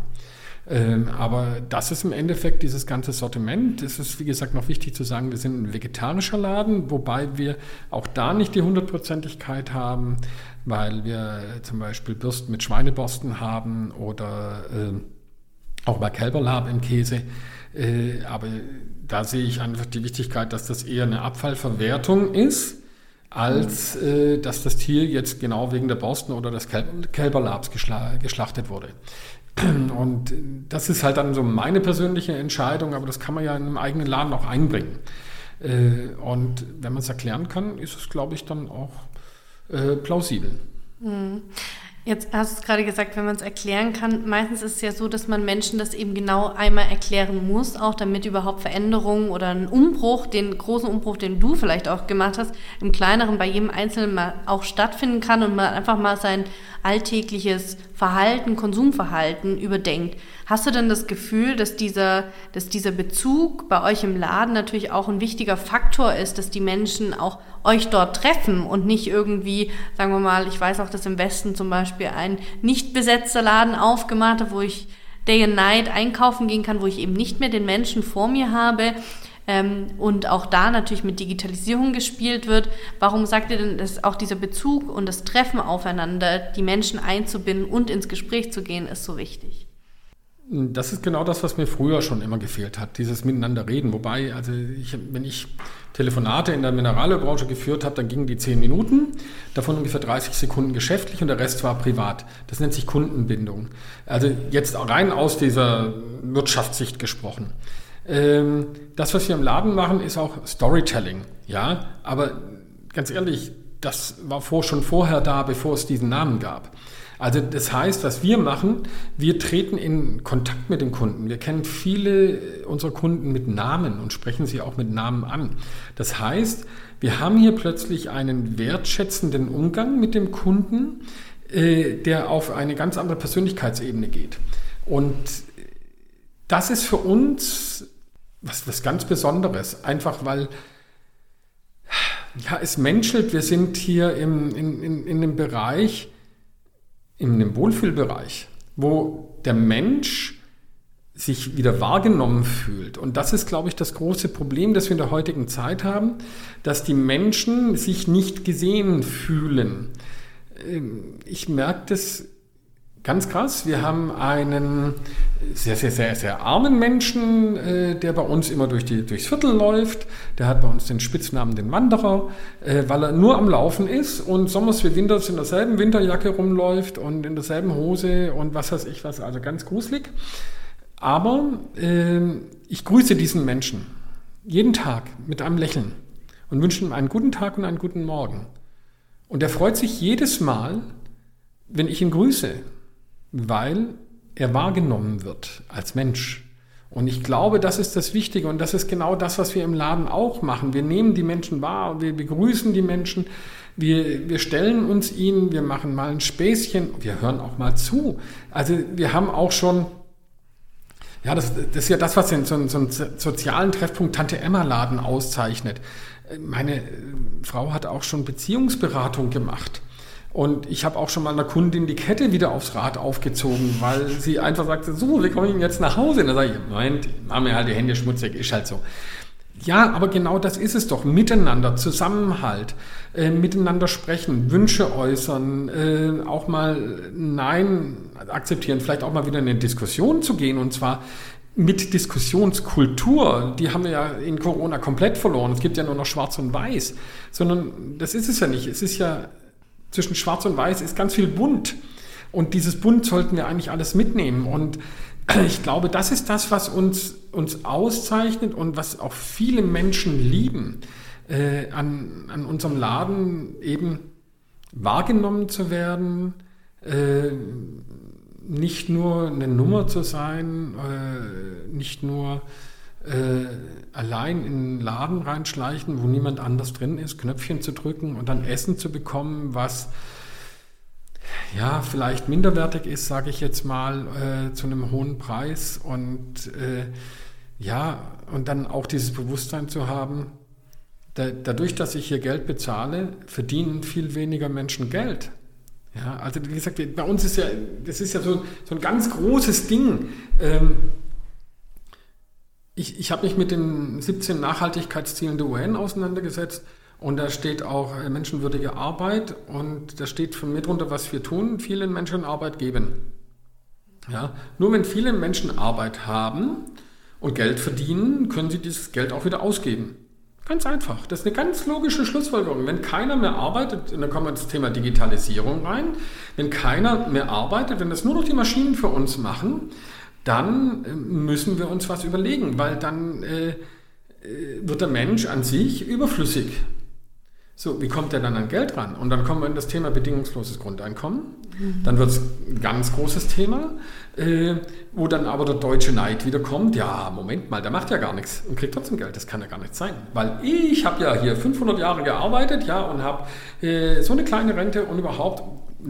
Ähm, aber das ist im Endeffekt dieses ganze Sortiment. Es ist, wie gesagt, noch wichtig zu sagen, wir sind ein vegetarischer Laden, wobei wir auch da nicht die Hundertprozentigkeit haben, weil wir zum Beispiel Bürsten mit Schweineborsten haben oder äh, auch bei Kälberlab im Käse. Äh, aber da sehe ich einfach die Wichtigkeit, dass das eher eine Abfallverwertung ist als äh, dass das Tier jetzt genau wegen der Borsten oder des Kälberlabs geschlachtet wurde. Und das ist halt dann so meine persönliche Entscheidung, aber das kann man ja in einem eigenen Laden auch einbringen. Äh, und wenn man es erklären kann, ist es, glaube ich, dann auch äh, plausibel.
Jetzt hast du es gerade gesagt, wenn man es erklären kann, meistens ist es ja so, dass man Menschen das eben genau einmal erklären muss, auch damit überhaupt Veränderungen oder ein Umbruch, den großen Umbruch, den du vielleicht auch gemacht hast, im kleineren bei jedem Einzelnen mal auch stattfinden kann und man einfach mal sein alltägliches Verhalten, Konsumverhalten überdenkt. Hast du denn das Gefühl, dass dieser, dass dieser Bezug bei euch im Laden natürlich auch ein wichtiger Faktor ist, dass die Menschen auch euch dort treffen und nicht irgendwie, sagen wir mal, ich weiß auch, dass im Westen zum Beispiel ein nicht besetzter Laden aufgemacht hat, wo ich Day and Night einkaufen gehen kann, wo ich eben nicht mehr den Menschen vor mir habe, ähm, und auch da natürlich mit Digitalisierung gespielt wird. Warum sagt ihr denn, dass auch dieser Bezug und das Treffen aufeinander, die Menschen einzubinden und ins Gespräch zu gehen, ist so wichtig?
Das ist genau das, was mir früher schon immer gefehlt hat, dieses Miteinander reden. Wobei, also ich, wenn ich Telefonate in der Mineralölbranche geführt habe, dann gingen die zehn Minuten, davon ungefähr 30 Sekunden geschäftlich und der Rest war privat. Das nennt sich Kundenbindung. Also jetzt rein aus dieser Wirtschaftssicht gesprochen. Ähm, das, was wir im Laden machen, ist auch Storytelling. Ja, aber ganz ehrlich, das war vor, schon vorher da, bevor es diesen Namen gab. Also das heißt, was wir machen, wir treten in Kontakt mit den Kunden. Wir kennen viele unserer Kunden mit Namen und sprechen sie auch mit Namen an. Das heißt, wir haben hier plötzlich einen wertschätzenden Umgang mit dem Kunden, äh, der auf eine ganz andere Persönlichkeitsebene geht. Und das ist für uns was, was ganz Besonderes, einfach weil ja, es menschelt. Wir sind hier im, in, in, in dem Bereich, in dem Wohlfühlbereich, wo der Mensch sich wieder wahrgenommen fühlt. Und das ist, glaube ich, das große Problem, das wir in der heutigen Zeit haben, dass die Menschen sich nicht gesehen fühlen. Ähm, ich merke das ganz krass. Wir haben einen sehr, sehr, sehr, sehr armen Menschen, äh, der bei uns immer durch die, durchs Viertel läuft. Der hat bei uns den Spitznamen den Wanderer, äh, weil er nur am Laufen ist und sommers wie winters in derselben Winterjacke rumläuft und in derselben Hose und was weiß ich was. Also ganz gruselig. Aber äh, ich grüße diesen Menschen jeden Tag mit einem Lächeln und wünsche ihm einen guten Tag und einen guten Morgen. Und er freut sich jedes Mal, wenn ich ihn grüße, weil er wahrgenommen wird als Mensch. Und ich glaube, das ist das Wichtige und das ist genau das, was wir im Laden auch machen. Wir nehmen die Menschen wahr, wir begrüßen die Menschen, wir, wir stellen uns ihnen, wir machen mal ein Späßchen, wir hören auch mal zu. Also wir haben auch schon ja, das, das ist ja das, was so, so einen sozialen Treffpunkt Tante Emma Laden auszeichnet. Meine Frau hat auch schon Beziehungsberatung gemacht. Und ich habe auch schon mal einer Kundin die Kette wieder aufs Rad aufgezogen, weil sie einfach sagte, so, wie komme ich jetzt nach Hause? Und dann sage ich, Moment, mach mir halt die Hände schmutzig, ist halt so. Ja, aber genau das ist es doch. Miteinander, Zusammenhalt, äh, miteinander sprechen, Wünsche äußern, äh, auch mal Nein akzeptieren, vielleicht auch mal wieder in eine Diskussion zu gehen und zwar mit Diskussionskultur, die haben wir ja in Corona komplett verloren. Es gibt ja nur noch Schwarz und Weiß, sondern das ist es ja nicht. Es ist ja zwischen Schwarz und Weiß ist ganz viel bunt. Und dieses Bunt sollten wir eigentlich alles mitnehmen. Und <clears throat> ich glaube, das ist das, was uns, uns auszeichnet und was auch viele Menschen lieben, äh, an, an unserem Laden eben wahrgenommen zu werden, äh, nicht nur eine Nummer zu sein, äh, nicht nur äh, allein in den Laden reinschleichen, wo niemand anders drin ist, Knöpfchen zu drücken und dann Essen zu bekommen, was ja vielleicht minderwertig ist, sage ich jetzt mal, äh, zu einem hohen Preis und äh, ja, und dann auch dieses Bewusstsein zu haben, da, dadurch, dass ich hier Geld bezahle, verdienen viel weniger Menschen Geld. Ja, also wie gesagt, bei uns ist ja, das ist ja so, so ein ganz großes Ding. Ähm, ich, ich habe mich mit den 17 Nachhaltigkeitszielen der UN auseinandergesetzt und da steht auch äh, menschenwürdige Arbeit und da steht von mir drunter, was wir tun, vielen Menschen Arbeit geben. Ja, nur wenn viele Menschen Arbeit haben und Geld verdienen, können sie dieses Geld auch wieder ausgeben. Ganz einfach. Das ist eine ganz logische Schlussfolgerung. Wenn keiner mehr arbeitet, und dann kommen wir ins Thema Digitalisierung rein, wenn keiner mehr arbeitet, wenn das nur noch die Maschinen für uns machen, dann äh, müssen wir uns was überlegen, weil dann äh, äh, wird der Mensch an sich überflüssig. So, wie kommt er dann an Geld ran? Und dann kommen wir in das Thema bedingungsloses Grundeinkommen. Mhm. Dann wird es ein ganz großes Thema, äh, wo dann aber der deutsche Neid wieder kommt. Ja, Moment mal, der macht ja gar nichts und kriegt trotzdem Geld. Das kann ja gar nicht sein. Weil ich habe ja hier 500 Jahre gearbeitet ja, und habe äh, so eine kleine Rente und überhaupt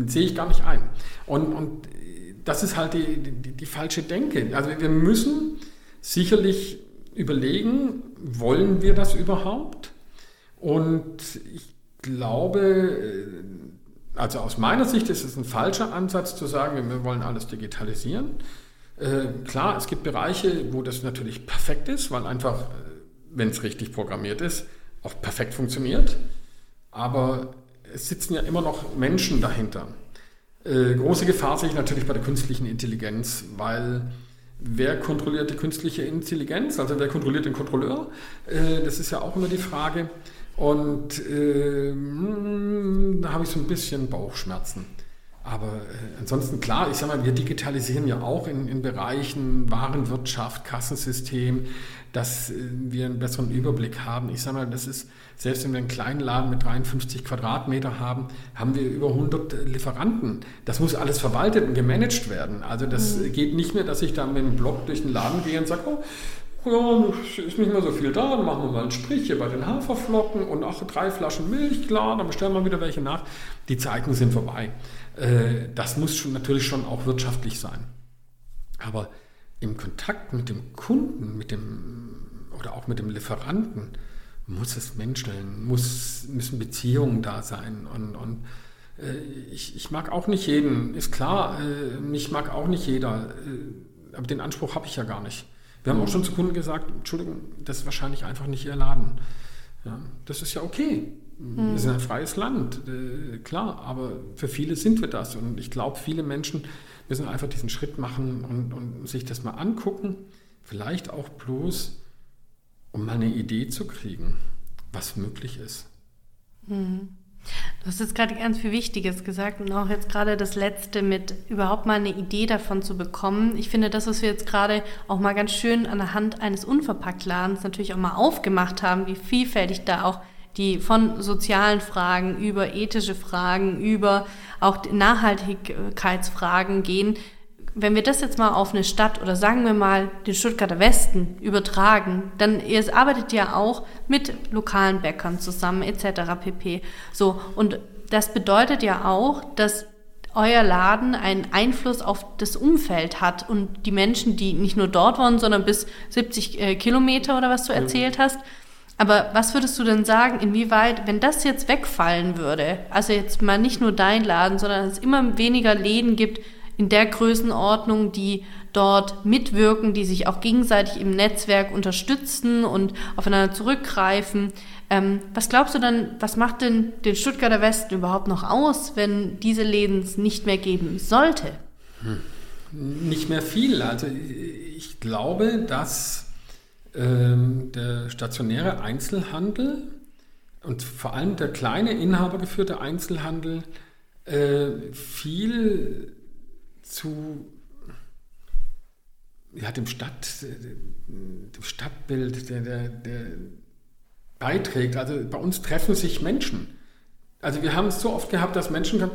sehe ich gar nicht ein. Und, und das ist halt die, die, die falsche Denke. Also wir müssen sicherlich überlegen, wollen wir das überhaupt? Und ich glaube, äh, also aus meiner Sicht ist es ein falscher Ansatz zu sagen, wir wollen alles digitalisieren. Äh, klar, es gibt Bereiche, wo das natürlich perfekt ist, weil einfach, äh, wenn es richtig programmiert ist, auch perfekt funktioniert. Aber es sitzen ja immer noch Menschen dahinter. Äh, große Gefahr sehe ich natürlich bei der künstlichen Intelligenz, weil wer kontrolliert die künstliche Intelligenz, also wer kontrolliert den Kontrolleur? Äh, das ist ja auch immer die Frage. Und äh, da habe ich so ein bisschen Bauchschmerzen. Aber äh, ansonsten klar, ich sage mal, wir digitalisieren ja auch in, in Bereichen Warenwirtschaft, Kassensystem, dass äh, wir einen besseren Überblick haben. Ich sage mal, das ist, selbst wenn wir einen kleinen Laden mit 53 Quadratmeter haben, haben wir über 100 Lieferanten. Das muss alles verwaltet und gemanagt werden. Also das mhm. geht nicht mehr, dass ich da mit dem Blog durch den Laden gehe und sage, oh, ja, ist nicht mehr so viel da, dann machen wir mal einen Strich hier bei den Haferflocken und auch drei Flaschen Milch, klar, dann bestellen wir wieder welche nach. Die Zeiten sind vorbei. Äh, das muss schon, natürlich schon auch wirtschaftlich sein. Aber im Kontakt mit dem Kunden, mit dem oder auch mit dem Lieferanten muss es menscheln, muss, müssen Beziehungen da sein. Und, und äh, ich, ich, mag auch nicht jeden, ist klar, äh, mich mag auch nicht jeder, äh, aber den Anspruch habe ich ja gar nicht. Wir haben auch schon zu Kunden gesagt, Entschuldigung, das ist wahrscheinlich einfach nicht Ihr Laden. Ja, das ist ja okay. Mhm. Wir sind ein freies Land, äh, klar, aber für viele sind wir das. Und ich glaube, viele Menschen müssen einfach diesen Schritt machen und, und sich das mal angucken. Vielleicht auch bloß, um mal eine Idee zu kriegen, was möglich ist.
Mhm. Du hast jetzt gerade ganz viel Wichtiges gesagt und auch jetzt gerade das Letzte mit überhaupt mal eine Idee davon zu bekommen. Ich finde, das, was wir jetzt gerade auch mal ganz schön an der Hand eines Unverpacktladens natürlich auch mal aufgemacht haben, wie vielfältig da auch die von sozialen Fragen über ethische Fragen, über auch Nachhaltigkeitsfragen gehen. Wenn wir das jetzt mal auf eine Stadt oder sagen wir mal den Stuttgarter Westen übertragen, dann ihr arbeitet ja auch mit lokalen Bäckern zusammen etc. pp. So und das bedeutet ja auch, dass euer Laden einen Einfluss auf das Umfeld hat und die Menschen, die nicht nur dort wohnen, sondern bis 70 äh, Kilometer oder was du erzählt hast, aber was würdest du denn sagen, inwieweit, wenn das jetzt wegfallen würde, also jetzt mal nicht nur dein Laden, sondern es immer weniger Läden gibt in der Größenordnung, die dort mitwirken, die sich auch gegenseitig im Netzwerk unterstützen und aufeinander zurückgreifen. Ähm, was glaubst du dann, was macht denn den Stuttgarter Westen überhaupt noch aus, wenn diese Läden es nicht mehr geben sollte?
Hm. Nicht mehr viel. Also ich glaube, dass ähm, der stationäre Einzelhandel und vor allem der kleine inhabergeführte Einzelhandel äh, viel zu ja, dem, Stadt, dem Stadtbild der, der, der beiträgt. Also bei uns treffen sich Menschen. Also wir haben es so oft gehabt, dass Menschen kamen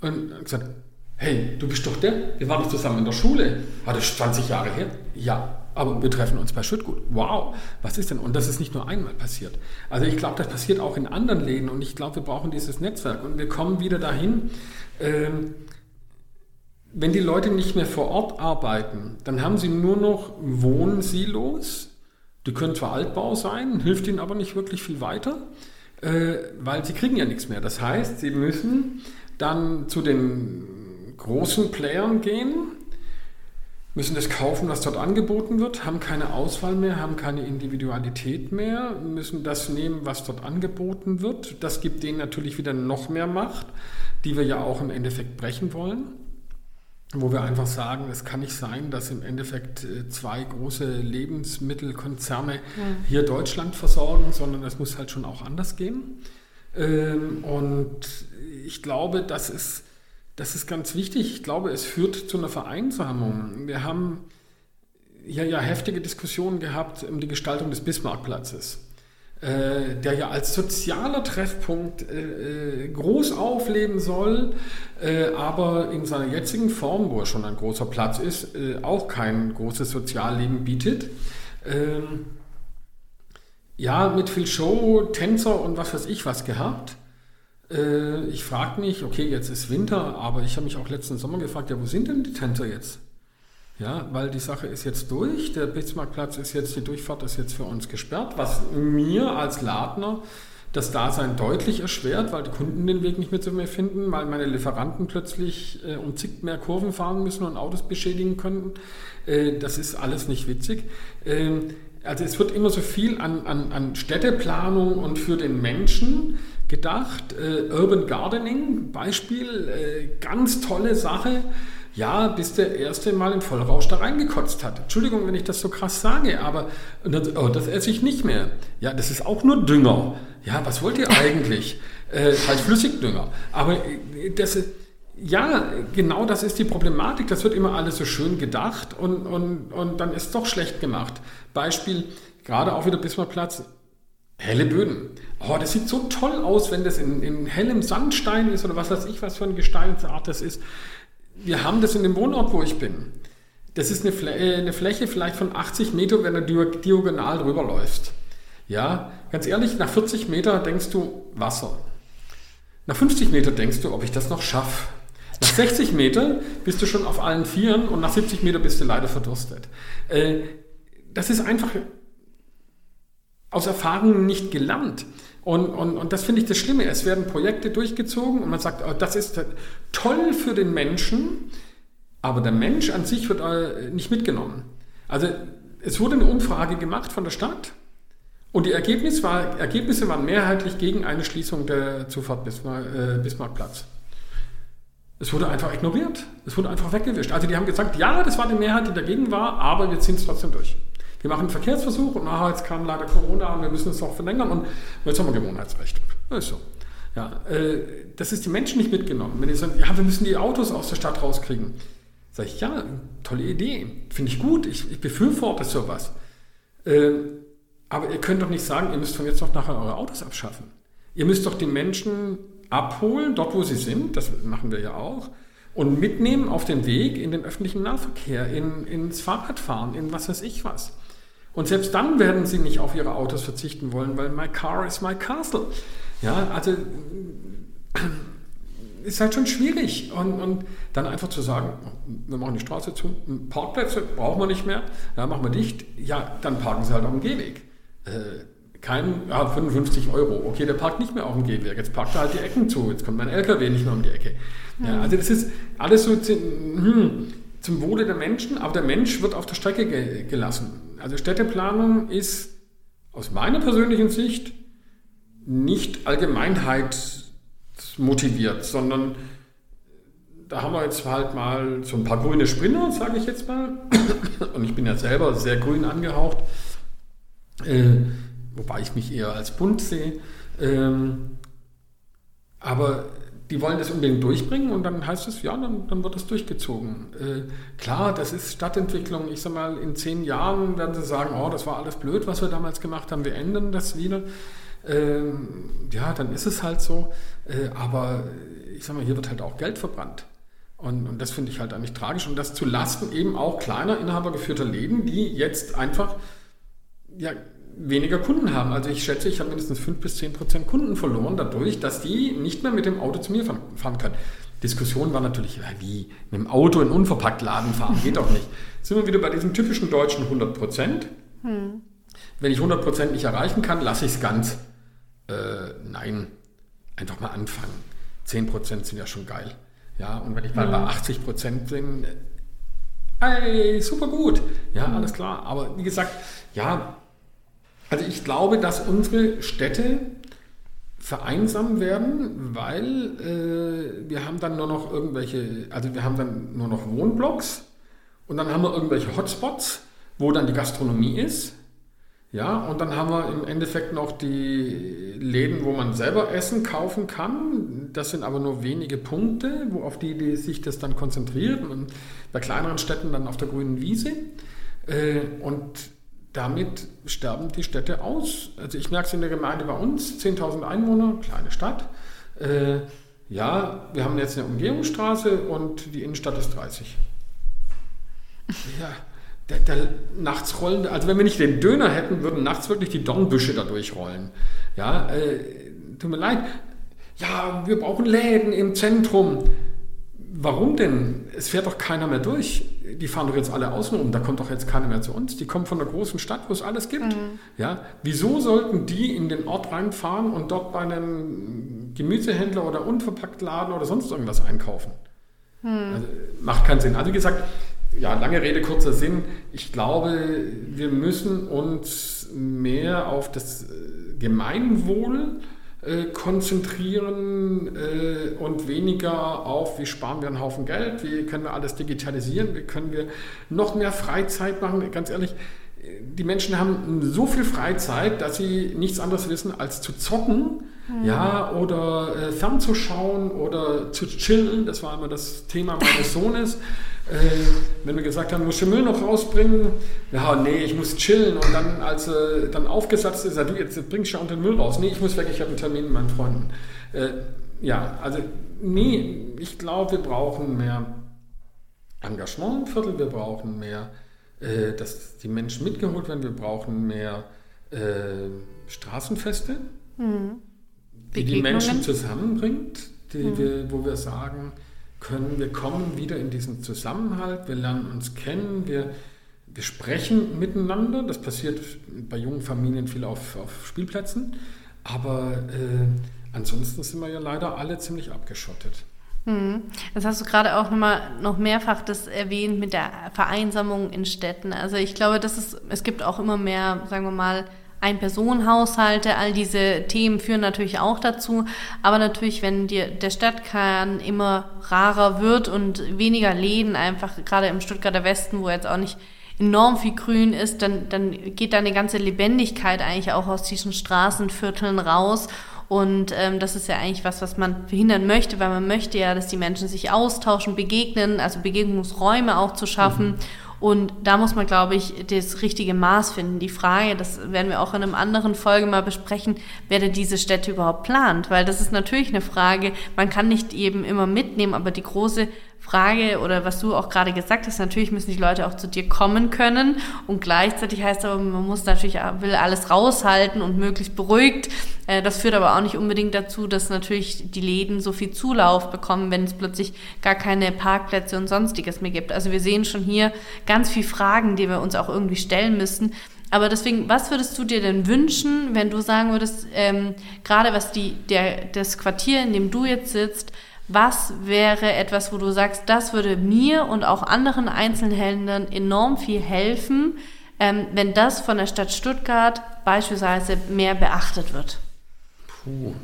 und gesagt, hey, du bist doch der, wir waren doch zusammen in der Schule. War das 20 Jahre her? Ja, aber wir treffen uns bei Schüttgut. Wow, was ist denn? Und das ist nicht nur einmal passiert. Also ich glaube, das passiert auch in anderen Läden und ich glaube, wir brauchen dieses Netzwerk. Und wir kommen wieder dahin, ähm, wenn die Leute nicht mehr vor Ort arbeiten, dann haben sie nur noch Wohnsilos. Die können zwar Altbau sein, hilft ihnen aber nicht wirklich viel weiter, äh, weil sie kriegen ja nichts mehr. Das heißt, sie müssen dann zu den großen Playern gehen, müssen das kaufen, was dort angeboten wird, haben keine Auswahl mehr, haben keine Individualität mehr, müssen das nehmen, was dort angeboten wird. Das gibt denen natürlich wieder noch mehr Macht, die wir ja auch im Endeffekt brechen wollen. Wo wir einfach sagen, es kann nicht sein, dass im Endeffekt äh, zwei große Lebensmittelkonzerne ja. hier Deutschland versorgen, sondern es muss halt schon auch anders gehen. Ähm, und ich glaube, das ist das ist ganz wichtig. Ich glaube, es führt zu einer Vereinsamung. Wir haben hier ja heftige Diskussionen gehabt um die Gestaltung des Bismarckplatzes, äh, der ja als sozialer Treffpunkt äh, äh, groß aufleben soll, äh, aber in seiner jetzigen Form, wo er schon ein großer Platz ist, äh, auch kein großes Sozialleben bietet. Ähm, ja, mit viel Show, Tänzer und was weiß ich was gehabt. Äh, ich frage mich, okay, jetzt ist Winter, aber ich habe mich auch letzten Sommer gefragt, ja, wo sind denn die Tänzer jetzt? Ja, weil die Sache ist jetzt durch, der Bismarckplatz ist jetzt, die Durchfahrt ist jetzt für uns gesperrt, was mir als Ladner das Dasein deutlich erschwert, weil die Kunden den Weg nicht mehr zu mir finden, weil meine Lieferanten plötzlich äh, um zig mehr Kurven fahren müssen und Autos beschädigen könnten. Äh, das ist alles nicht witzig. Ähm, also es wird immer so viel an, an, an Städteplanung und für den Menschen gedacht. Äh, Urban Gardening, Beispiel, äh, ganz tolle Sache. ja, bis der erste Mal im Vollrausch da reingekotzt hat. Entschuldigung, wenn ich das so krass sage, aber das, oh, das esse ich nicht mehr. Ja, das ist auch nur Dünger. Ja, was wollt ihr eigentlich? <laughs> äh, halt Flüssigdünger. Aber äh, das ist, ja, genau das ist die Problematik. Das wird immer alles so schön gedacht und, und, und dann ist es doch schlecht gemacht. Beispiel, gerade auch wieder Bismarckplatz, helle Böden. Oh, das sieht so toll aus, wenn das in, in hellem Sandstein ist oder was weiß ich, was für eine Gesteinsart das ist. Wir haben das in dem Wohnort, wo ich bin. Das ist eine, Flä äh, eine Fläche vielleicht von 80 Meter, wenn du diagonal drüber läufst. Ja, ganz ehrlich, nach 40 Meter denkst du Wasser. Nach 50 Meter denkst du, ob ich das noch schaffe. Nach 60 Meter bist du schon auf allen Vieren und nach 70 Meter bist du leider verdurstet. Äh, das ist einfach aus Erfahrung nicht gelernt. Und, und, und das finde ich das Schlimme. Es werden Projekte durchgezogen und man sagt, oh, das ist toll für den Menschen, aber der Mensch an sich wird äh, nicht mitgenommen. Also es wurde eine Umfrage gemacht von der Stadt und die Ergebnis war, Ergebnisse waren mehrheitlich gegen eine Schließung der Zufahrt Bismarck, äh, Bismarckplatz. Es wurde einfach ignoriert. Es wurde einfach weggewischt. Also die haben gesagt, ja, das war die Mehrheit, die dagegen war, aber wir ziehen es trotzdem durch. Wir machen einen Verkehrsversuch und nachher jetzt kam leider Corona und wir müssen es noch verlängern und jetzt haben wir Gewohnheitsrecht. Das ist so. Ja, äh, das ist die Menschen nicht mitgenommen. Wenn die sagen, ja, wir müssen die Autos aus der Stadt rauskriegen. Sage ich, ja, tolle Idee. Finde ich gut. Ich, ich befürworte sowas. Äh, aber ihr könnt doch nicht sagen, ihr müsst von jetzt auf nachher eure Autos abschaffen. Ihr müsst doch die Menschen abholen, dort wo sie sind, das machen wir ja auch, und mitnehmen auf den Weg in den öffentlichen Nahverkehr, in, ins Fahrradfahren, in was weiß ich was. Und selbst dann werden sie nicht auf ihre Autos verzichten wollen, weil my car is my castle. Ja, also ist halt schon schwierig. Und, und dann einfach zu sagen, wir machen die Straße zu, Parkplätze brauchen wir nicht mehr, ja, machen wir dicht, ja, dann parken sie halt auf dem Gehweg. Äh, kein, ja, 55 Euro. Okay, der parkt nicht mehr auf dem Gehweg. Jetzt parkt er halt die Ecken zu. Jetzt kommt mein LKW nicht mehr um die Ecke. Ja, also das ist alles so hm, zum Wohle der Menschen, aber der Mensch wird auf der Strecke ge gelassen. Also Städteplanung ist aus meiner persönlichen Sicht nicht allgemeinheitsmotiviert, sondern da haben wir jetzt halt mal so ein paar grüne Sprinter, sage ich jetzt mal. Und ich bin ja selber sehr grün angehaucht äh, wobei ich mich eher als bunt sehe. Ähm, aber die wollen das unbedingt durchbringen und dann heißt es, ja, dann, dann wird das durchgezogen. Äh, klar, das ist Stadtentwicklung. Ich sag mal, in zehn Jahren werden sie sagen, oh, das war alles blöd, was wir damals gemacht haben, wir ändern das wieder. Ähm, ja, dann ist es halt so. Äh, aber ich sag mal, hier wird halt auch Geld verbrannt. Und, und das finde ich halt eigentlich tragisch. Und das zu Lasten eben auch kleiner inhabergeführter Läden, die jetzt einfach ja, weniger Kunden haben. Also ich schätze, ich habe mindestens 5 bis 10 Prozent Kunden verloren dadurch, dass die nicht mehr mit dem Auto zu mir fahren können. Diskussion war natürlich, wie mit dem Auto in unverpackt Laden fahren, geht doch nicht. Jetzt sind wir wieder bei diesem typischen deutschen 100 Prozent. Hm. Wenn ich 100 Prozent nicht erreichen kann, lasse ich es ganz. Äh, nein, einfach mal anfangen. 10 Prozent sind ja schon geil. Ja, und wenn ich mal hm. bei 80 Prozent bin, ey, super gut. Ja, hm. alles klar. Aber wie gesagt, ja, also ich glaube, dass unsere Städte vereinsamen werden, weil äh, wir haben dann nur noch irgendwelche, also wir haben dann nur noch Wohnblocks und dann haben wir irgendwelche Hotspots, wo dann die Gastronomie ist. Ja, und dann haben wir im Endeffekt noch die Läden, wo man selber Essen kaufen kann. Das sind aber nur wenige Punkte, wo auf die, die sich das dann konzentriert. Und bei kleineren Städten dann auf der grünen Wiese. Äh, und damit sterben die Städte aus. Also ich merke es in der Gemeinde bei uns, 10.000 Einwohner, kleine Stadt. Äh, ja, wir haben jetzt eine Umgehungsstraße und die Innenstadt ist 30. Ja, der, der nachts rollen, also wenn wir nicht den Döner hätten, würden nachts wirklich die Dornbüsche da durchrollen. Ja, äh, tut mir leid. Ja, wir brauchen Läden im Zentrum. Warum denn? Es fährt doch keiner mehr durch. Die fahren doch jetzt alle außen um, da kommt doch jetzt keiner mehr zu uns. Die kommen von einer großen Stadt, wo es alles gibt. Mhm. Ja? Wieso sollten die in den Ort reinfahren und dort bei einem Gemüsehändler oder Unverpacktladen oder sonst irgendwas einkaufen? Mhm. Also, macht keinen Sinn. Also wie gesagt, ja, lange Rede, kurzer Sinn. Ich glaube, wir müssen uns mehr auf das äh, Gemeinwohl äh, konzentrieren äh, und weniger auf, wie sparen wir einen Haufen Geld, wie können wir alles digitalisieren, wie können wir noch mehr Freizeit machen. Ganz ehrlich, die Menschen haben so viel Freizeit, dass sie nichts anderes wissen als zu zocken, mhm. ja, oder äh, fernzuschauen oder zu chillen. Das war immer das Thema meines Sohnes. Äh, wenn wir gesagt haben, musst du Müll noch rausbringen? Ja, nee, ich muss chillen. Und dann, als er dann aufgesatzt ist, sagt du, jetzt bringst du schon den Müll raus. Nee, ich muss weg, ich habe einen Termin mit meinen Freunden. Äh, ja, also, nee, ich glaube, wir brauchen mehr Engagement im Viertel, wir brauchen mehr äh, dass die Menschen mitgeholt werden. Wir brauchen mehr äh, Straßenfeste, mhm. die die Menschen zusammenbringt, die mhm. wir, wo wir sagen können, wir kommen wieder in diesen Zusammenhalt, wir lernen uns kennen, wir, wir sprechen miteinander. Das passiert bei jungen Familien viel auf, auf Spielplätzen, aber äh, ansonsten sind wir ja leider alle ziemlich abgeschottet.
Hm. Das hast du gerade auch nochmal noch mehrfach das erwähnt mit der Vereinsamung in Städten. Also ich glaube, das ist, es gibt auch immer mehr, sagen wir mal, Ein-Personen-Haushalte, all diese Themen führen natürlich auch dazu. Aber natürlich, wenn dir der Stadtkern immer rarer wird und weniger Läden einfach, gerade im Stuttgarter Westen, wo jetzt auch nicht enorm viel Grün ist, dann, dann geht da eine ganze Lebendigkeit eigentlich auch aus diesen Straßenvierteln raus. Und ähm, das ist ja eigentlich was, was man verhindern möchte, weil man möchte ja, dass die Menschen sich austauschen, begegnen, also Begegnungsräume auch zu schaffen. Mhm. Und da muss man, glaube ich, das richtige Maß finden. Die Frage, das werden wir auch in einem anderen Folge mal besprechen, wer denn diese Städte überhaupt plant. Weil das ist natürlich eine Frage, man kann nicht eben immer mitnehmen, aber die große Frage oder was du auch gerade gesagt hast, natürlich müssen die Leute auch zu dir kommen können und gleichzeitig heißt aber, man muss natürlich, will alles raushalten und möglichst beruhigt. Äh, das führt aber auch nicht unbedingt dazu, dass natürlich die Läden so viel Zulauf bekommen, wenn es plötzlich gar keine Parkplätze und sonstiges mehr gibt. Also wir sehen schon hier ganz viele Fragen, die wir uns auch irgendwie stellen müssen. Aber deswegen, was würdest du dir denn wünschen, wenn du sagen würdest, ähm, gerade was die, der, das Quartier, in dem du jetzt sitzt, was wäre etwas, wo du sagst, das würde mir und auch anderen Einzelhändlern enorm viel helfen, ähm, wenn das von der Stadt Stuttgart beispielsweise mehr beachtet wird?
Puh.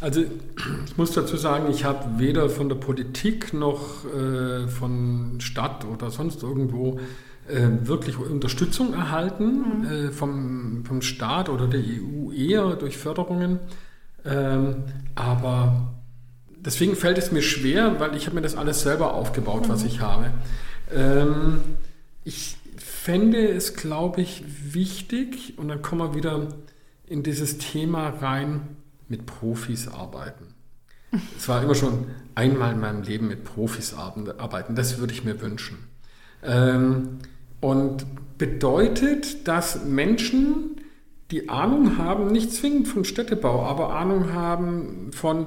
Also ich muss dazu sagen, ich habe weder von der Politik noch äh, von Stadt oder sonst irgendwo äh, wirklich Unterstützung erhalten mhm. äh, vom, vom Staat oder der EU eher durch Förderungen. Ähm, aber deswegen fällt es mir schwer, weil ich habe mir das alles selber aufgebaut, mhm. was ich habe. Ähm, ich fände es, glaube ich, wichtig, und dann kommen wir wieder in dieses Thema rein, mit Profis arbeiten. <laughs> Es war immer schon einmal in meinem Leben mit Profis arbeiten. Das würde ich mir wünschen. Ähm, und bedeutet, dass Menschen, die Ahnung haben, nicht zwingend von Städtebau, aber Ahnung haben von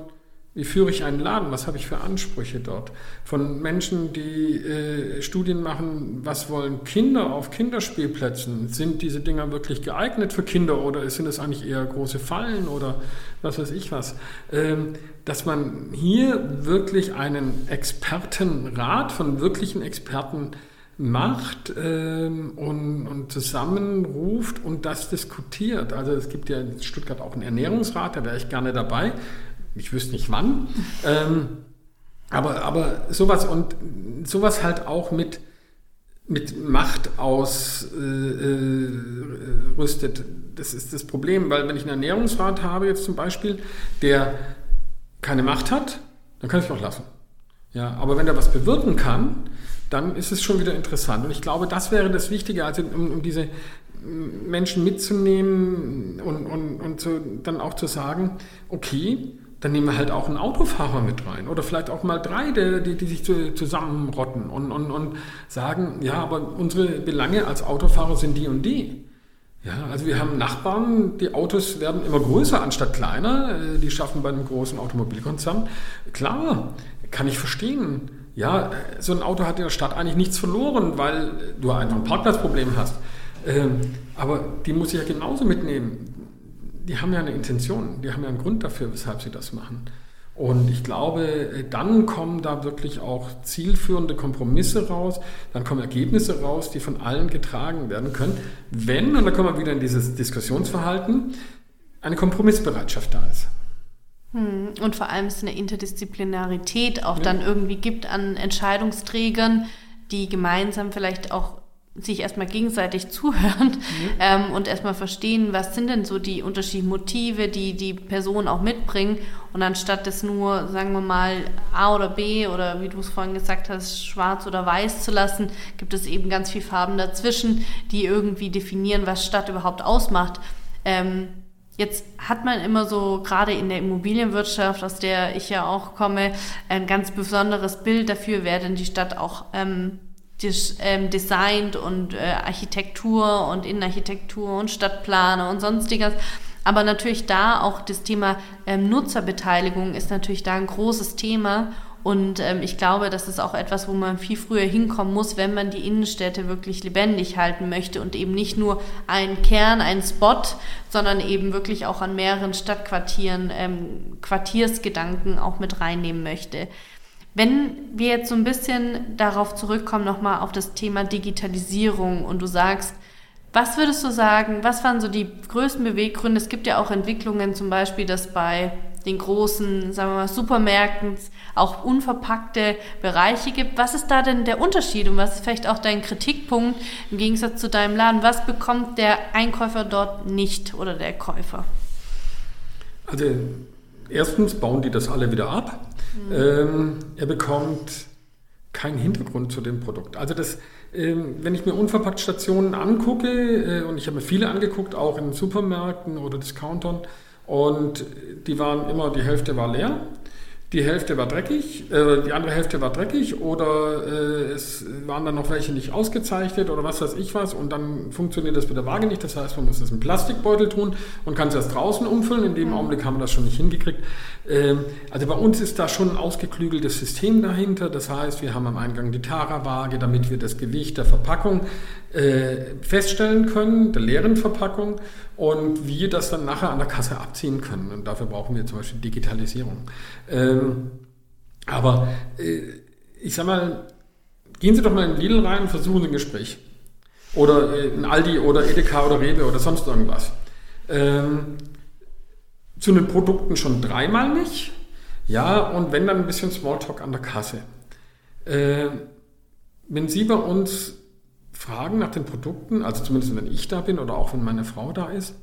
wie führe ich einen Laden? Was habe ich für Ansprüche dort? Von Menschen, die äh, Studien machen, was wollen Kinder auf Kinderspielplätzen? Sind diese Dinger wirklich geeignet für Kinder oder sind es eigentlich eher große Fallen oder was weiß ich was? Ähm, dass man hier wirklich einen Expertenrat von wirklichen Experten macht ähm, und, und zusammenruft und das diskutiert. Also es gibt ja in Stuttgart auch einen Ernährungsrat, da wäre ich gerne dabei ich wüsste nicht wann. Ähm, aber, aber sowas und sowas halt auch mit, mit Macht ausrüstet. Äh, das ist das Problem, weil wenn ich einen Ernährungsrat habe, jetzt zum Beispiel, der keine Macht hat, dann kann ich es auch lassen. Ja, aber wenn er was bewirken kann, dann ist es schon wieder interessant. Und ich glaube, das wäre das Wichtige, also um, um diese Menschen mitzunehmen und, und, und zu, dann auch zu sagen, okay, dann nehmen wir halt auch einen Autofahrer mit rein oder vielleicht auch mal drei, die, die, sich zu, zusammenrotten und, und, und sagen, ja, aber unsere Belange als Autofahrer sind die und die. Ja, also wir haben Nachbarn, die Autos werden immer größer anstatt kleiner, äh, die schaffen bei einem großen Automobilkonzern. Klar, kann ich verstehen. Ja, so ein Auto hat in der Stadt eigentlich nichts verloren, weil du einfach ein Parkplatzproblem hast. Ähm, aber die muss ich ja genauso mitnehmen die haben ja eine Intention, die haben ja einen Grund dafür, weshalb sie das machen. Und ich glaube, dann kommen da wirklich auch zielführende Kompromisse raus, dann kommen Ergebnisse raus, die von allen getragen werden können, wenn, und da kommen wir wieder in dieses Diskussionsverhalten, eine Kompromissbereitschaft da ist.
Hm, und vor allem es eine Interdisziplinarität auch ja. dann irgendwie gibt an Entscheidungsträgern, die gemeinsam vielleicht auch sich erstmal gegenseitig zuhören mhm. ähm, und erstmal verstehen, was sind denn so die unterschiedlichen Motive, die die Personen auch mitbringen. Und anstatt das nur, sagen wir mal, A oder B oder wie du es vorhin gesagt hast, schwarz oder weiß zu lassen, gibt es eben ganz viele Farben dazwischen, die irgendwie definieren, was Stadt überhaupt ausmacht. Ähm, Jetzt hat man immer so, gerade in der Immobilienwirtschaft, aus der ich ja auch komme, ein ganz besonderes Bild dafür, wer denn die Stadt auch ähm, ähm, designt und äh, Architektur und Innenarchitektur und Stadtplane und sonstiges. Aber natürlich da auch das Thema ähm, Nutzerbeteiligung ist natürlich da ein großes Thema. Und ähm, ich glaube, das ist auch etwas, wo man viel früher hinkommen muss, wenn man die Innenstädte wirklich lebendig halten möchte und eben nicht nur einen Kern, einen Spot, sondern eben wirklich auch an mehreren Stadtquartieren ähm, Quartiersgedanken auch mit reinnehmen möchte. Wenn wir jetzt so ein bisschen darauf zurückkommen, nochmal auf das Thema Digitalisierung und du sagst, was würdest du sagen, was waren so die größten Beweggründe? Es gibt ja auch Entwicklungen, zum Beispiel, dass bei den großen, sagen wir mal, Supermärkten auch unverpackte Bereiche gibt. Was ist da denn der Unterschied und was ist vielleicht auch dein Kritikpunkt im Gegensatz zu deinem Laden? Was bekommt der Einkäufer dort nicht oder der Käufer?
Also erstens bauen die das alle wieder ab. Mhm. Ähm, er bekommt keinen Hintergrund zu dem Produkt. Also das, ähm, wenn ich mir unverpackt Stationen angucke, äh, und ich habe mir viele angeguckt, auch in Supermärkten oder Discountern, und die waren immer, die Hälfte war leer, die Hälfte war dreckig, äh, die andere Hälfte war dreckig oder äh, es waren dann noch welche nicht ausgezeichnet oder was weiß ich was und dann funktioniert das mit der Waage nicht. Das heißt, man muss das im Plastikbeutel tun und kann es erst draußen umfüllen. In dem mhm. Augenblick haben wir das schon nicht hingekriegt. Ähm, also bei uns ist da schon ein ausgeklügeltes System dahinter. Das heißt, wir haben am Eingang die Tara-Waage, damit wir das Gewicht der Verpackung äh, feststellen können, der leeren Verpackung und wir das dann nachher an der Kasse abziehen können. Und dafür brauchen wir zum Beispiel Digitalisierung. Ähm, aber äh, ich sag mal, gehen Sie doch mal in Lidl rein und versuchen Sie ein Gespräch. Oder äh, in Aldi oder Edeka oder Rewe oder sonst irgendwas. Ähm, zu den Produkten schon dreimal nicht. Ja, und wenn dann ein bisschen Smalltalk an der Kasse. Äh, wenn Sie bei uns fragen nach den Produkten, also zumindest wenn ich da bin oder auch wenn meine Frau da ist.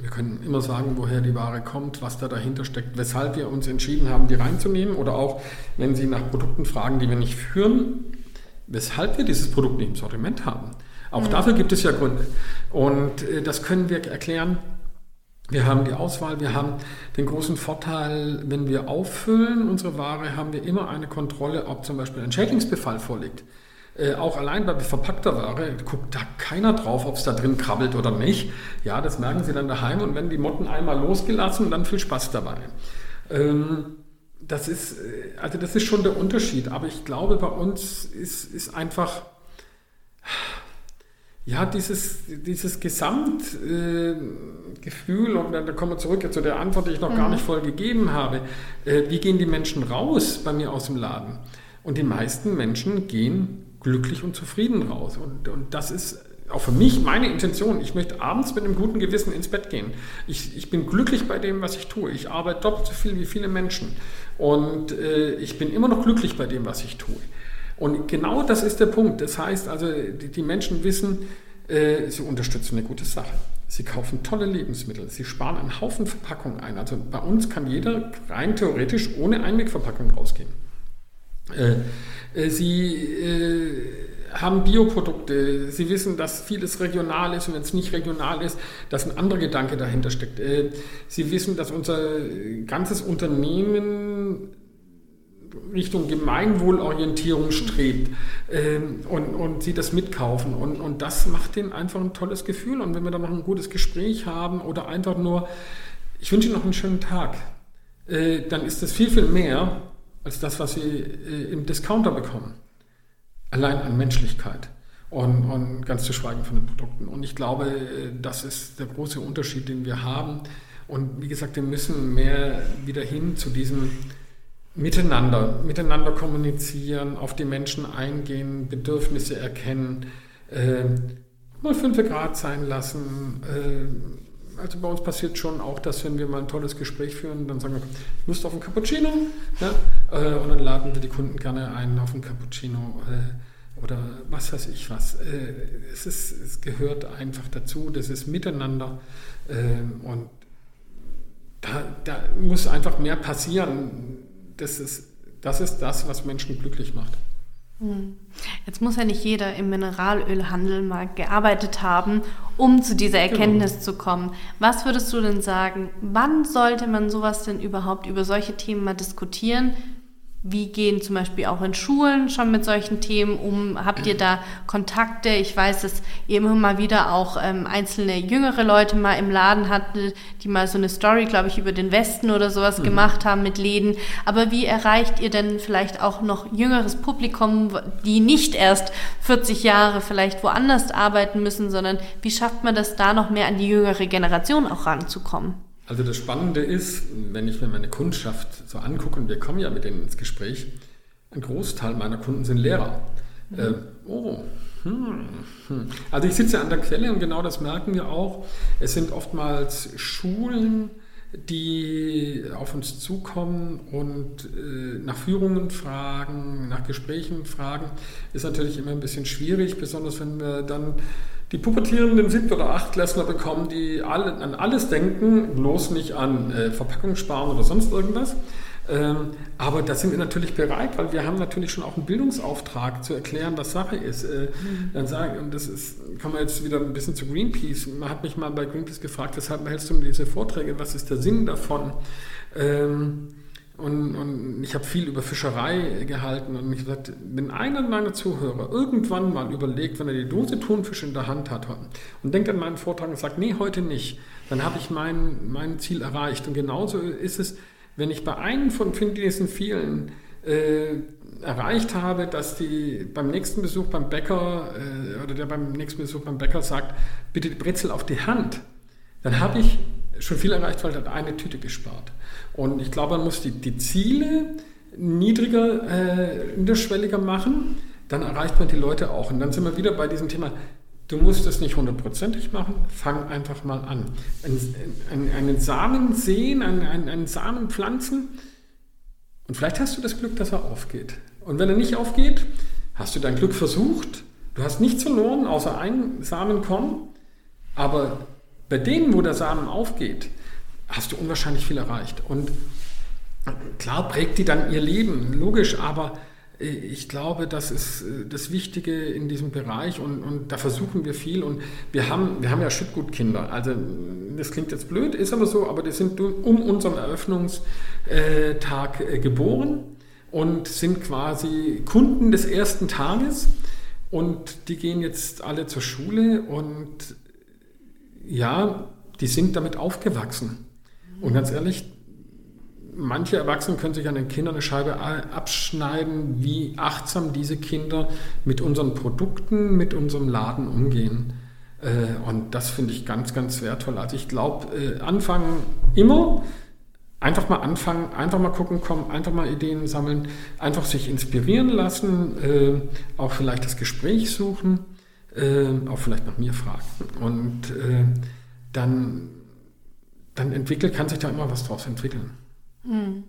Wir können immer sagen, woher die Ware kommt, was da dahinter steckt, weshalb wir uns entschieden haben, die reinzunehmen oder auch, wenn Sie nach Produkten fragen, die wir nicht führen, weshalb wir dieses Produkt nicht im Sortiment haben. Auch mhm. dafür gibt es ja Gründe. Und äh, das können wir erklären. Wir haben die Auswahl, wir haben den großen Vorteil, wenn wir auffüllen unsere Ware, haben wir immer eine Kontrolle, ob zum Beispiel ein Schädlingsbefall vorliegt. Äh, auch allein bei verpackter Ware guckt da keiner drauf, ob es da drin krabbelt oder nicht. Ja, das merken sie dann daheim und wenn die Motten einmal losgelassen, dann viel Spaß dabei. Ähm, das ist, äh, also das ist schon der Unterschied. Aber ich glaube, bei uns ist, ist einfach, ja, dieses, dieses Gesamtgefühl, äh, und dann kommen wir zurück zu der Antwort, die ich noch mhm. gar nicht voll gegeben habe. Äh, wie gehen die Menschen raus bei mir aus dem Laden? Und die meisten Menschen gehen glücklich und zufrieden raus. Und, und das ist auch für mich meine Intention. Ich möchte abends mit einem guten Gewissen ins Bett gehen. Ich, ich bin glücklich bei dem, was ich tue. Ich arbeite doppelt so viel wie viele Menschen. Und äh, ich bin immer noch glücklich bei dem, was ich tue. Und genau das ist der Punkt. Das heißt also, die, die Menschen wissen, äh, sie unterstützen eine gute Sache. Sie kaufen tolle Lebensmittel. Sie sparen einen Haufen Verpackungen ein. Also bei uns kann jeder rein theoretisch ohne Einwegverpackung rausgehen. Äh, äh, sie äh, haben Bioprodukte. Sie wissen, dass vieles regional ist und wenn es nicht regional ist, dass ein anderer Gedanke dahinter steckt. Sie wissen, dass unser ganzes Unternehmen Richtung Gemeinwohlorientierung strebt ähm, und, und sie das mitkaufen. Und, und das macht ihnen einfach ein tolles Gefühl. Und wenn wir dann noch ein gutes Gespräch haben oder einfach nur, ich wünsche Ihnen noch einen schönen Tag, dann ist das viel, viel mehr, als das, was sie äh, im Discounter bekommen. Allein an Menschlichkeit. Und, und, ganz zu schweigen von den Produkten. Und ich glaube, äh, das ist der große Unterschied, den wir haben. Und wie gesagt, wir müssen mehr wieder hin zu diesem Miteinander, miteinander kommunizieren, auf die Menschen eingehen, Bedürfnisse erkennen, äh, mal fünf Grad sein lassen, äh, also bei uns passiert schon auch, dass wenn wir mal ein tolles Gespräch führen, dann sagen wir, Lust auf einen Cappuccino? Äh, und dann laden wir die Kunden gerne ein auf einen Cappuccino äh, oder was weiß ich was. Äh, es, ist, es gehört einfach dazu, das ist miteinander und da, da muss einfach mehr passieren. Das ist, das ist das, was Menschen glücklich macht.
Hm. Jetzt muss ja nicht jeder im Mineralölhandel mal gearbeitet haben, um zu dieser genau. Erkenntnis genau. zu kommen. Was würdest du denn sagen, wann sollte man sowas denn überhaupt über solche Themen mal diskutieren? Wie gehen zum Beispiel auch in Schulen schon mit solchen Themen um? Habt ihr da Kontakte? Ich weiß, dass ihr immer mal wieder auch ähm, einzelne jüngere Leute mal im Laden hattet, die mal so eine Story, glaube ich, über den Westen oder sowas mhm. gemacht haben mit Läden. Aber wie erreicht ihr denn vielleicht auch noch jüngeres Publikum, die nicht erst 40 Jahre vielleicht woanders arbeiten müssen, sondern wie schafft man das da noch mehr an die jüngere Generation auch ranzukommen?
Also das Spannende ist, wenn ich mir meine Kundschaft so angucke, und wir kommen ja mit denen ins Gespräch, ein Großteil meiner Kunden sind Lehrer. Mhm. Äh, oh, hm, hm. Also ich sitze an der Quelle und genau das merken wir auch. Es sind oftmals Schulen, die auf uns zukommen und äh, nach Führungen fragen, nach Gesprächen fragen. Ist natürlich immer ein bisschen schwierig, besonders wenn wir dann die pubertierenden Sieb- oder Achtklässler bekommen, die alle, an alles denken, bloß nicht an äh, Verpackung sparen oder sonst irgendwas. Ähm, aber da sind wir natürlich bereit, weil wir haben natürlich schon auch einen Bildungsauftrag zu erklären, was Sache ist. Äh, mhm. Dann sagen, und das ist, kommen wir jetzt wieder ein bisschen zu Greenpeace. Man hat mich mal bei Greenpeace gefragt, weshalb hältst du diese Vorträge, was ist der Sinn davon? Ähm, und, und, ich habe viel über Fischerei gehalten und mich gesagt, wenn einer meiner Zuhörer irgendwann mal überlegt, wenn er die Dose Thunfisch in der Hand hat und denkt an meinen Vortrag und sagt, nee, heute nicht, dann habe ich mein, mein Ziel erreicht. Und genauso ist es, wenn ich bei einem von diesen vielen äh, erreicht habe, dass die beim nächsten Besuch beim Bäcker äh, oder der beim nächsten Besuch beim Bäcker sagt, bitte die Brezel auf die Hand, dann habe ich schon viel erreicht, weil er hat eine Tüte gespart. Und ich glaube, man muss die, die Ziele niedriger, äh, niederschwelliger machen, dann erreicht man die Leute auch. Und dann sind wir wieder bei diesem Thema, du musst es nicht hundertprozentig machen, fang einfach mal an. Einen, einen, einen Samen sehen, einen, einen, einen Samen pflanzen und vielleicht hast du das Glück, dass er aufgeht. Und wenn er nicht aufgeht, hast du dein Glück versucht, du hast nichts verloren, außer ein Samenkorn, aber bei denen, wo der Samen aufgeht, hast du unwahrscheinlich viel erreicht. Und klar prägt die dann ihr Leben, logisch, aber ich glaube, das ist äh, das Wichtige in diesem Bereich und, und da versuchen wir viel und wir haben, wir haben ja Schüttgutkinder. Also das klingt jetzt blöd, ist aber so, aber die sind um unseren Eröffnungstag äh, geboren und sind quasi Kunden des ersten Tages und die gehen jetzt alle zur Schule und ja, die sind damit aufgewachsen. Und ganz ehrlich, manche Erwachsene können sich an den Kindern eine Scheibe abschneiden, wie achtsam diese Kinder mit unseren Produkten, mit unserem Laden umgehen. Äh, und das finde ich ganz, ganz wertvoll. Also ich glaube, äh, anfangen immer, einfach mal anfangen, einfach mal gucken, kommen, einfach mal Ideen sammeln, einfach sich inspirieren lassen, äh, auch vielleicht das Gespräch suchen, auch vielleicht nach mir fragen. Und dann dann entwickelt, kann sich da immer was draus entwickeln.
Hm.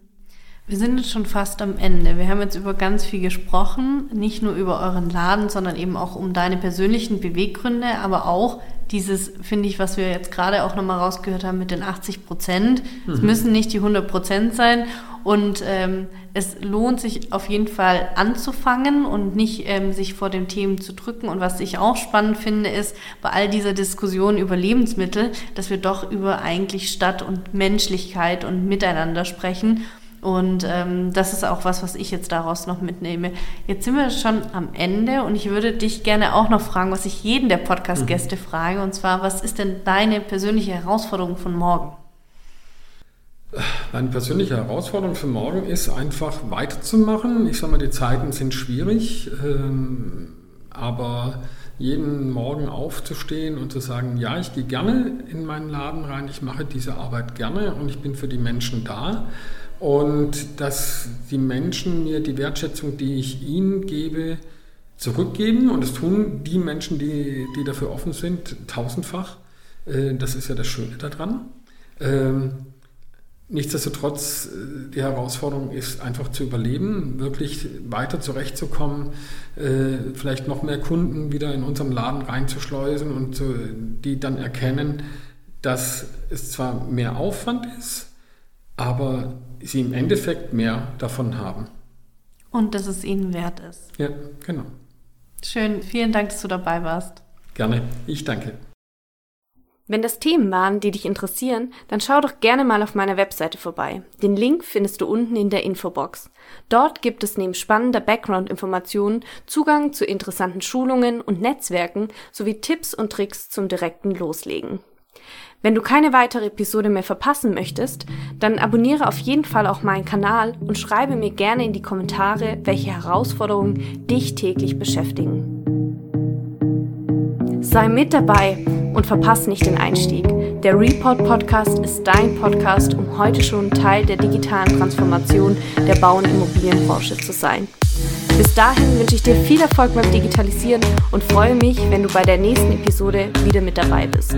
Wir sind jetzt schon fast am Ende. Wir haben jetzt über ganz viel gesprochen, nicht nur über euren Laden, sondern eben auch um deine persönlichen Beweggründe, aber auch dieses, finde ich, was wir jetzt gerade auch nochmal rausgehört haben mit den 80 Prozent. Mhm. Es müssen nicht die 100 Prozent sein. Und ähm, es lohnt sich auf jeden Fall anzufangen und nicht ähm, sich vor den Themen zu drücken. Und was ich auch spannend finde, ist bei all dieser Diskussion über Lebensmittel, dass wir doch über eigentlich Stadt und Menschlichkeit und Miteinander sprechen. Und ähm, das ist auch was, was ich jetzt daraus noch mitnehme. Jetzt sind wir schon am Ende und ich würde dich gerne auch noch fragen, was ich jeden der Podcast-Gäste mhm. frage. Und zwar, was ist denn deine persönliche Herausforderung von morgen?
Meine persönliche Herausforderung für morgen ist einfach weiterzumachen. Ich sage mal, die Zeiten sind schwierig, ähm, aber jeden Morgen aufzustehen und zu sagen, ja, ich gehe gerne in meinen Laden rein, ich mache diese Arbeit gerne und ich bin für die Menschen da und dass die Menschen mir die Wertschätzung, die ich ihnen gebe, zurückgeben. Und das tun die Menschen, die, die dafür offen sind, tausendfach. Äh, das ist ja das Schöne daran. Ähm, nichtsdestotrotz, äh, die Herausforderung ist einfach zu überleben, wirklich weiter zurechtzukommen, äh, vielleicht noch mehr Kunden wieder in unserem Laden reinzuschleusen und die dann erkennen, dass es zwar mehr Aufwand ist, aber sie im Endeffekt mehr davon haben.
Und dass es ihnen wert ist.
Ja, genau.
Schön, vielen Dank, dass du dabei warst.
Gerne, ich danke.
Wenn das Themen waren, die dich interessieren, dann schau doch gerne mal auf meiner Webseite vorbei. Den Link findest du unten in der Infobox. Dort gibt es neben spannender Background-Informationen Zugang zu interessanten Schulungen und Netzwerken sowie Tipps und Tricks zum direkten Loslegen. Wenn du keine weitere Episode mehr verpassen möchtest, dann abonniere auf jeden Fall auch meinen Kanal und schreibe mir gerne in die Kommentare, welche Herausforderungen dich täglich beschäftigen. Sei mit dabei und verpasse nicht den Einstieg. Der Report Podcast ist dein Podcast, um heute schon Teil der digitalen Transformation der Bau- und Immobilienbranche zu sein. Bis dahin wünsche ich dir viel Erfolg beim Digitalisieren und freue mich, wenn du bei der nächsten Episode wieder mit dabei bist.